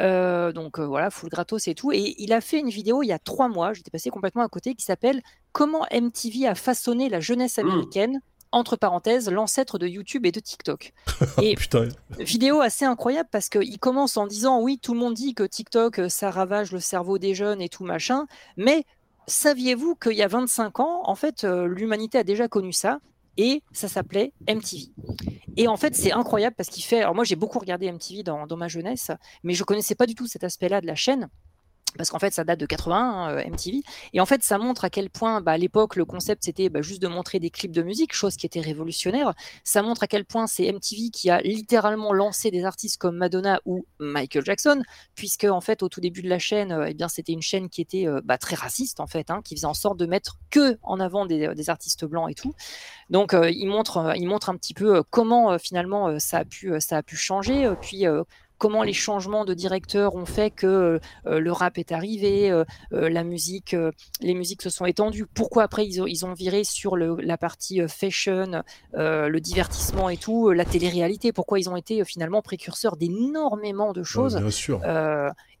Donc voilà, full gratos et tout. Et il a fait une vidéo il y a trois mois, j'étais passé complètement à côté, qui s'appelle Comment MTV a façonné la jeunesse Mm. américaine, entre parenthèses, l'ancêtre de YouTube et de TikTok. Et Putain. vidéo assez incroyable parce qu'il commence en disant oui, tout le monde dit que TikTok, euh, ça ravage le cerveau des jeunes et tout machin, mais saviez-vous qu'il y a 25 ans, en fait, euh, l'humanité a déjà connu ça et ça s'appelait MTV. Et en fait, c'est incroyable parce qu'il fait. Alors, moi, j'ai beaucoup regardé MTV dans, dans ma jeunesse, mais je connaissais pas du tout cet aspect-là de la chaîne. Parce qu'en fait, ça date de 81, euh, MTV. Et en fait, ça montre à quel point, bah, à l'époque, le concept, c'était bah, juste de montrer des clips de musique, chose qui était révolutionnaire. Ça montre à quel point c'est MTV qui a littéralement lancé des artistes comme Madonna ou Michael Jackson, puisque, en fait, au tout début de la chaîne, euh, eh bien, c'était une chaîne qui était euh, bah, très raciste, en fait, hein, qui faisait en sorte de mettre que en avant des, des artistes blancs et tout. Donc, il, montre, il montre un petit peu comment, finalement, ça, a pu, ça a pu changer. puis, comment les changements de directeur ont fait que euh, le rap est arrivé, euh, euh, la musique, euh, les musiques se sont étendues. Pourquoi après ils ont, ils ont viré sur le- la partie euh, fashion, euh, le divertissement et tout, euh, la télé-réalité? Pourquoi ils ont été euh, finalement précurseurs d'énormément de choses bien sûr.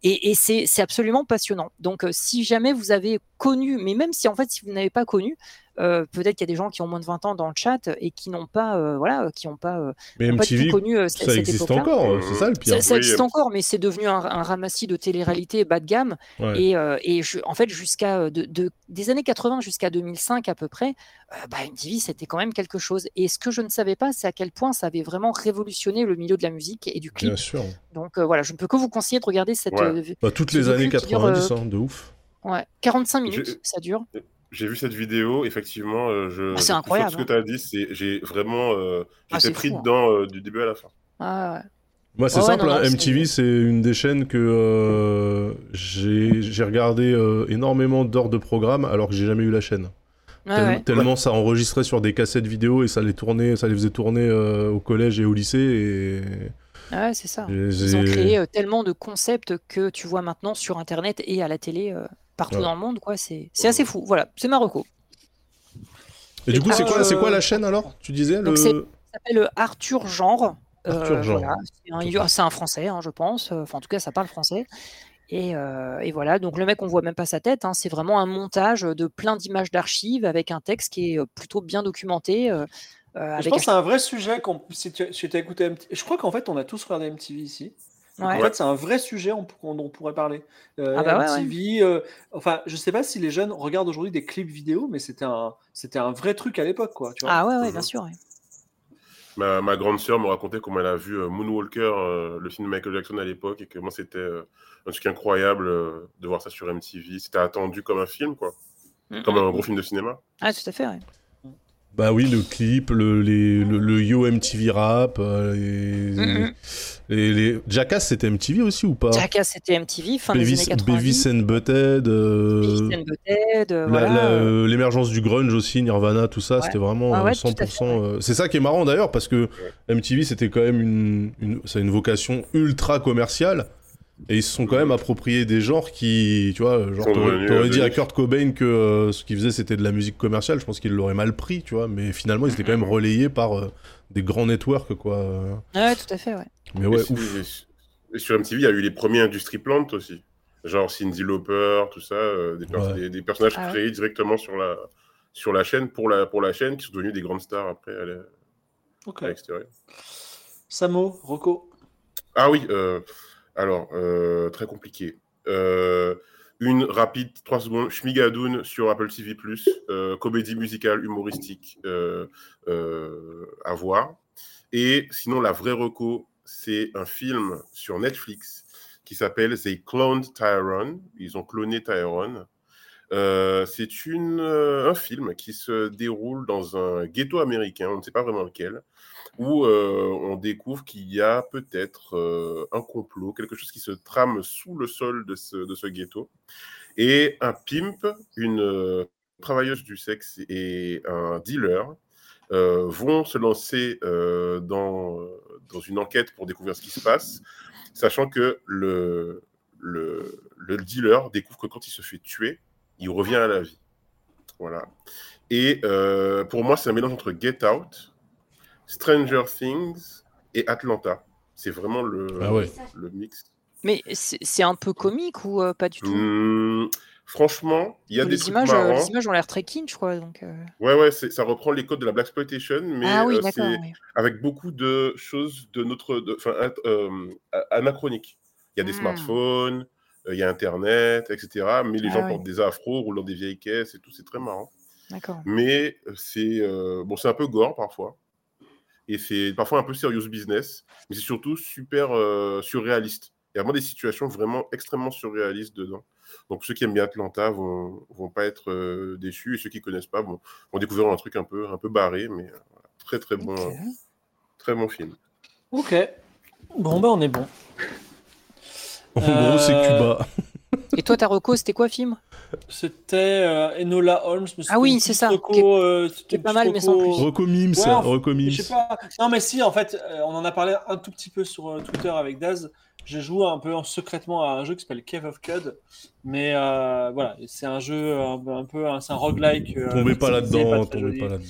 Et, et c'est c'est absolument passionnant. Donc, euh, si jamais vous avez connu, mais même si en fait, si vous n'avez pas connu, euh, peut-être qu'il y a des gens qui ont moins de 20 ans dans le chat et qui n'ont pas, euh, voilà, qui n'ont pas, euh, Mais MTV, connu euh, cette, ça cette existe encore, euh, c'est ça le pire. Ça, ça Oui, existe encore, mais c'est devenu un, un ramassis de télé-réalité bas de gamme. Ouais. Et, euh, et je- en fait, jusqu'à de, de- des années 80 jusqu'à 2005 à peu près, euh, bah, MTV c'était quand même quelque chose. Et ce que je ne savais pas, c'est à quel point ça avait vraiment révolutionné le milieu de la musique et du clip. Bien sûr. Donc euh, voilà, je ne peux que vous conseiller de regarder cette. Ouais. Bah, toutes les années docu qui dure, 90, euh, hein, de ouf. ouais, 45 minutes, Je- ça dure. J'ai vu cette vidéo, effectivement, euh, je, Ah, c'est incroyable, Ce que tu as dit, c'est j'ai vraiment, euh, Ah, j'étais pris fou, hein. dedans euh, du début à la fin. Ah, ouais. Moi, c'est ouais, simple, non, hein, MTV, c'est une des chaînes que euh, j'ai j'ai regardé euh, énormément d'heures de programme alors que j'ai jamais eu la chaîne. Ouais, Tel- ouais. Tellement ça enregistrait sur des cassettes vidéo et ça les tournait, ça les faisait tourner euh, au collège et au lycée et ouais, c'est ça. Ils ont créé euh, tellement de concepts que tu vois maintenant sur Internet et à la télé euh, partout Ouais. dans le monde. quoi. C'est assez fou. Voilà, c'est Marocco. Et du coup, c'est Ah, quoi, c'est quoi euh, la chaîne alors Tu disais le... Ça s'appelle Arthur Genre. Euh, Arthur Genre. voilà, C'est un, français, hein, je pense. Enfin, en tout cas, ça parle français. Et, euh, et voilà, donc le mec, on voit même pas sa tête. hein. C'est vraiment un montage de plein d'images d'archives avec un texte qui est euh, plutôt bien documenté. euh, euh, Je pense que c'est un vrai sujet. qu'on- Si tu si as écouté MTV, je crois qu'en fait, on a tous regardé MTV ici. Donc, Ouais. En fait, c'est un vrai sujet on, dont on pourrait parler. Euh, Ah bah ouais, ouais. MTV, euh, enfin, je sais pas si les jeunes regardent aujourd'hui des clips vidéo, mais c'était un, c'était un vrai truc à l'époque, quoi. Tu vois. Ah ouais, ouais, bien sûr. ouais. Ma, ma grande sœur me racontait comment elle a vu Moonwalker, euh, le film de Michael Jackson à l'époque, et que moi c'était euh, un truc incroyable euh, de voir ça sur MTV. C'était attendu comme un film, quoi. Mm, Comme mm. un gros film de cinéma. Ah, tout à fait, ouais. Bah oui, le clip, le, les- le, le Yo MTV Rap, euh, les, Mhm. les, les- Jackass c'était MTV aussi ou pas? Jackass, c'était MTV, fin des Beavis, années 90. Beavis and Butthead, euh, Beavis and Butthead, euh, voilà. euh, l'émergence du grunge aussi, Nirvana, tout ça, Ouais. c'était vraiment Ah ouais, euh, tout à 100%. fait, euh, C'est ça qui est marrant d'ailleurs parce que MTV c'était quand même une, une, ça a une vocation ultra commerciale et ils se sont quand même appropriés des genres qui, tu vois, genre t'aurais dit à. Kurt Cobain que euh, ce qu'il faisait c'était de la musique commerciale, je pense qu'il l'aurait mal pris, tu vois, mais finalement ils étaient quand même relayés par euh, des grands networks quoi. Ouais, tout à fait, ouais. Mais ouais, et, ouf. et- et sur MTV, il y a eu les premiers Industry Plant aussi. Genre Cindy Lauper, tout ça, euh, des, pers- Ouais. des, des personnages Ah ouais. créés directement sur la, sur la chaîne, pour la, pour la chaîne, qui sont devenus des grandes stars après à l'e- Ok. à l'extérieur. Samo, Rocco. Ah oui, euh, alors, euh, très compliqué. Euh, une rapide, 3 secondes, Schmigadoon sur Apple TV+, euh, comédie musicale humoristique euh, à voir. Et sinon, la vraie reco, c'est un film sur Netflix qui s'appelle They Cloned Tyrone. Ils ont cloné Tyrone. C'est un film qui se déroule dans un ghetto américain, on ne sait pas vraiment lequel, où euh, on découvre qu'il y a peut-être euh, un complot, quelque chose qui se trame sous le sol de ce, ghetto. Et un pimp, une euh, travailleuse du sexe et un dealer vont se lancer dans, une enquête pour découvrir ce qui se passe, sachant que le, le, le dealer découvre que quand il se fait tuer, il revient à la vie. Voilà. Et pour moi, c'est un mélange entre Get Out, Stranger Things et Atlanta. C'est vraiment le, Ah ouais. le mix. Mais c'est un peu comique ou euh, pas du tout? Hum, franchement, il y a des les, images, euh, marrants. les images ont l'air très kinch, quoi. Donc, euh. Ouais, ouais, ça reprend les codes de la Black Exploitation, mais ah oui, euh, c'est oui. avec beaucoup de choses de notre, enfin, euh, anachroniques. Il y a des Hmm. smartphones, euh, il y a Internet, etc. Mais les Ah gens oui. portent des afros, roulent dans des vieilles caisses et tout, c'est très marrant. D'accord. Mais c'est euh, bon, c'est un peu gore parfois, et c'est parfois un peu serious business, mais c'est surtout super euh, surréaliste. Il y a vraiment des situations vraiment extrêmement surréalistes dedans. Donc ceux qui aiment bien Atlanta vont, vont pas être euh, déçus, et ceux qui connaissent pas vont, vont découvrir un truc un peu, un peu barré, mais euh, très très bon, Ok. très bon film. Ok. Bon, bah, on est bon. En gros, c'est Euh, Cuba. Et toi, ta reco, c'était quoi, film? C'était euh, Enola Holmes. mais Ah oui, c'est ça, reco, euh, c'était pas mal, mais sans plus. Reco Mims, Ouais, enfin, Reco Mims. Je sais pas. Non, mais si, en fait, euh, on en a parlé un tout petit peu sur euh, Twitter avec Daz. J'ai joué un peu en secrètement à un jeu qui s'appelle Cave of Cud. Mais euh, voilà, c'est un jeu un, peu- un peu. un- C'est un roguelike. euh, Tombez pas là-dedans, tombez joli. pas là-dedans.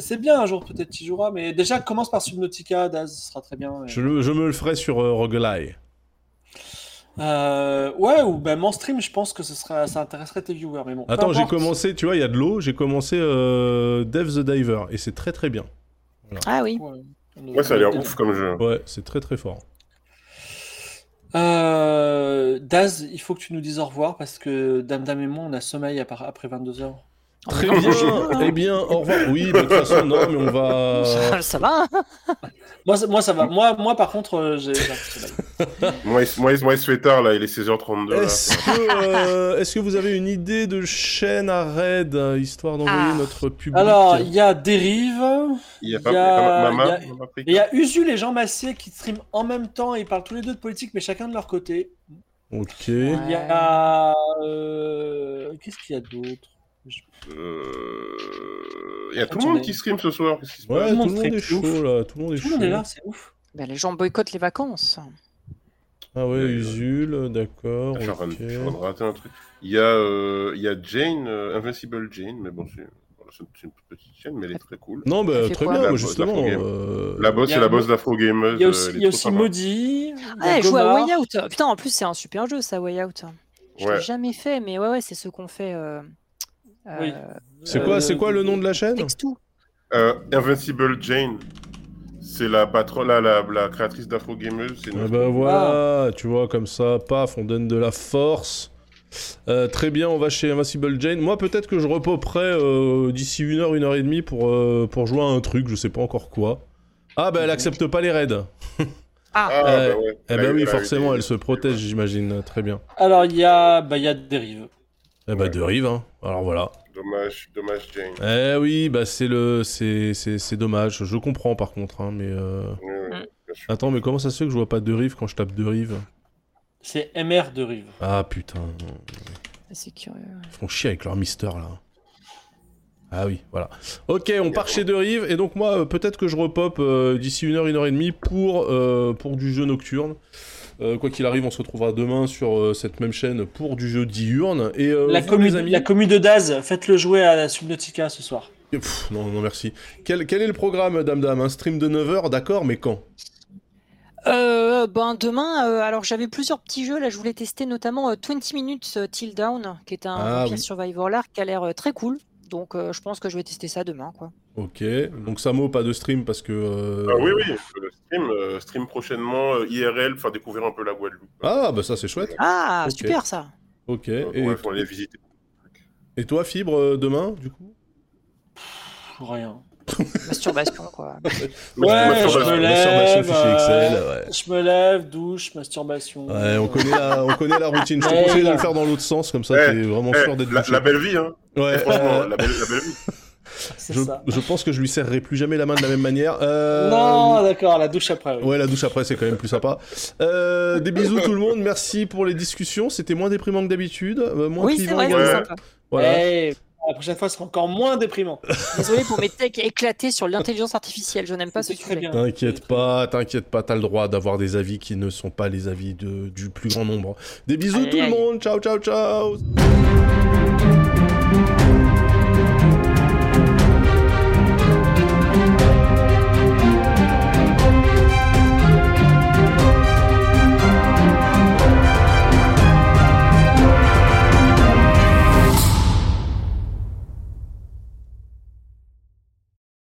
C'est bien, un jour peut-être tu y joueras. Mais déjà, commence par Subnautica, Daz, ce sera très bien. Je, le- je me le ferai sur euh, Roguelike. Euh, ouais, ou ben mon stream, je pense que ce sera, ça intéresserait tes viewers. Mais bon, Attends, j'ai commencé, tu vois, il y a de l'eau, j'ai commencé euh, Dev the Diver, et c'est très très bien. Ah oui. Ouais, ça a l'air ouf comme jeu. Ouais, c'est très très fort. Euh, Daz, il faut que tu nous dises au revoir parce que Dame Dame et moi, on a sommeil après 22h. Très bien, eh bien, au revoir. Oui, de toute façon, non, mais on va... Ça, ça va Moi, ça- moi, ça va. Moi, moi par contre, euh, j'ai. Moi, il, moi, il- moi, il se fait tard, là, il est 16h32. là. Est-ce que, euh, est-ce que vous avez une idée de chaîne à raid, euh, histoire d'envoyer Ah. notre public? Alors, il y a Dérive, Il y a Mama, il y a- Usul et Jean Massier qui streament en même temps et ils parlent tous les deux de politique, mais chacun de leur côté. Ok. Il y a. euh, Qu'est-ce qu'il y a d'autre? Euh, Il y a tout le monde qui stream ce soir. Qu'est-ce qui se Ouais, passe tout le monde est chaud là, tout le monde est Tout le chaud. monde est là, c'est ouf. Ben, Les gens boycottent les vacances. Ah ouais, Euh, Usul, d'accord. Je suis en train de- ok. je suis en train de rater un truc. Il y a, euh, il y a Jane, euh, Invincible Jane, mais bon, c'est voilà, c'est une- c'est une petite chaîne, mais elle est très cool. Non, bah fait très quoi bien, La moi, boss justement. euh, La boss, il y a c'est la boss d'Afro Gameuse. Il y a euh, aussi, il y a aussi. Maudit. Ah, joue à. Way Out. Putain, en plus, c'est un super jeu, ça, Way Out. Je l'ai jamais fait, mais ouais, ouais, c'est ce qu'on fait. Euh... Oui. euh, C'est quoi, Euh, c'est quoi le nom de la chaîne? Euh, Invincible Jane. C'est la patronne, la, la, la créatrice d'Afro Gameuse. C'est Ah notre- bah voilà, tu vois, comme ça, paf, on donne de la force. Euh, très bien, on va chez Invincible Jane. Moi, peut-être que je repoperai euh, d'ici une heure, une heure et demie pour, euh, pour jouer à un truc, je sais pas encore quoi. Ah bah elle accepte pas les raids. Ah, Ah, Euh, bah ouais. Eh bah oui, forcément, des- elle se protège, j'imagine. Très bien. Alors, il y a, bah, il y a dérive. Eh bah de rive, hein. Alors voilà. Dommage, dommage, Jane. Eh oui, bah c'est le, c'est, c'est, c'est dommage. Je comprends par contre, hein, mais. Euh... Mm. bien sûr. Attends, mais comment ça se fait que je vois pas de rive quand je tape de rive? C'est MR de rive. Ah putain, c'est curieux. ils font chier avec leur Mister là. Ah oui, voilà. Ok, on part chez De Rive, et donc moi, euh, peut-être que je repop euh, d'ici une heure, une heure et demie pour, euh, pour du jeu nocturne. Euh, quoi qu'il arrive, on se retrouvera demain sur euh, cette même chaîne pour du jeu diurne. Et euh, La vous, commu, les amis... la commu de Daz, faites-le jouer à la Subnautica ce soir. Pff, non, non, merci. Quel, quel est le programme, Dame Dame? Un stream de 9h, d'accord, mais quand? Euh, ben demain, euh, alors j'avais plusieurs petits jeux là, je voulais tester notamment euh, 20 Minutes euh, Till Down, qui est un Ah, oui. Survivor là, qui a l'air euh, très cool. Donc euh, je pense que je vais tester ça demain quoi. Ok, donc Samo, pas de stream parce que... euh, Ah oui, oui, stream, euh, stream prochainement, euh, IRL, faire découvrir un peu la Guadeloupe. Ah, bah ça c'est chouette. Ah Ok. super ça. Ok, Euh, et, ouais, faut aller visiter. et toi, Fibre, demain, du coup? Pff, Rien. Masturbation quoi. Ouais, Masturbation. je me lève. fichier euh, Excel, ouais. Je me lève, douche, masturbation. Ouais, on connaît la, on connaît la routine. Je te conseille de le faire dans l'autre sens, comme ça Eh, t'es vraiment Eh, sûr d'être la, bouché. la belle vie, hein. Ouais, Eh, franchement, euh, la, belle, la belle vie. C'est je, ça. je pense que je lui serrerai plus jamais la main de la même manière. Euh, Non, d'accord, la douche après. oui. Ouais, la douche après, c'est quand même plus sympa. Euh, des bisous tout le monde, merci pour les discussions. C'était moins déprimant que d'habitude, euh, moins Oui c'est clivant vrai. Voilà. Eh, la prochaine fois, ce sera encore moins déprimant. Désolé pour mes techs éclatés sur l'intelligence artificielle, je n'aime pas ce sujet. bien. T'inquiète pas, t'inquiète pas, t'as le droit d'avoir des avis qui ne sont pas les avis de, du plus grand nombre. Des bisous tout le monde, ciao ciao ciao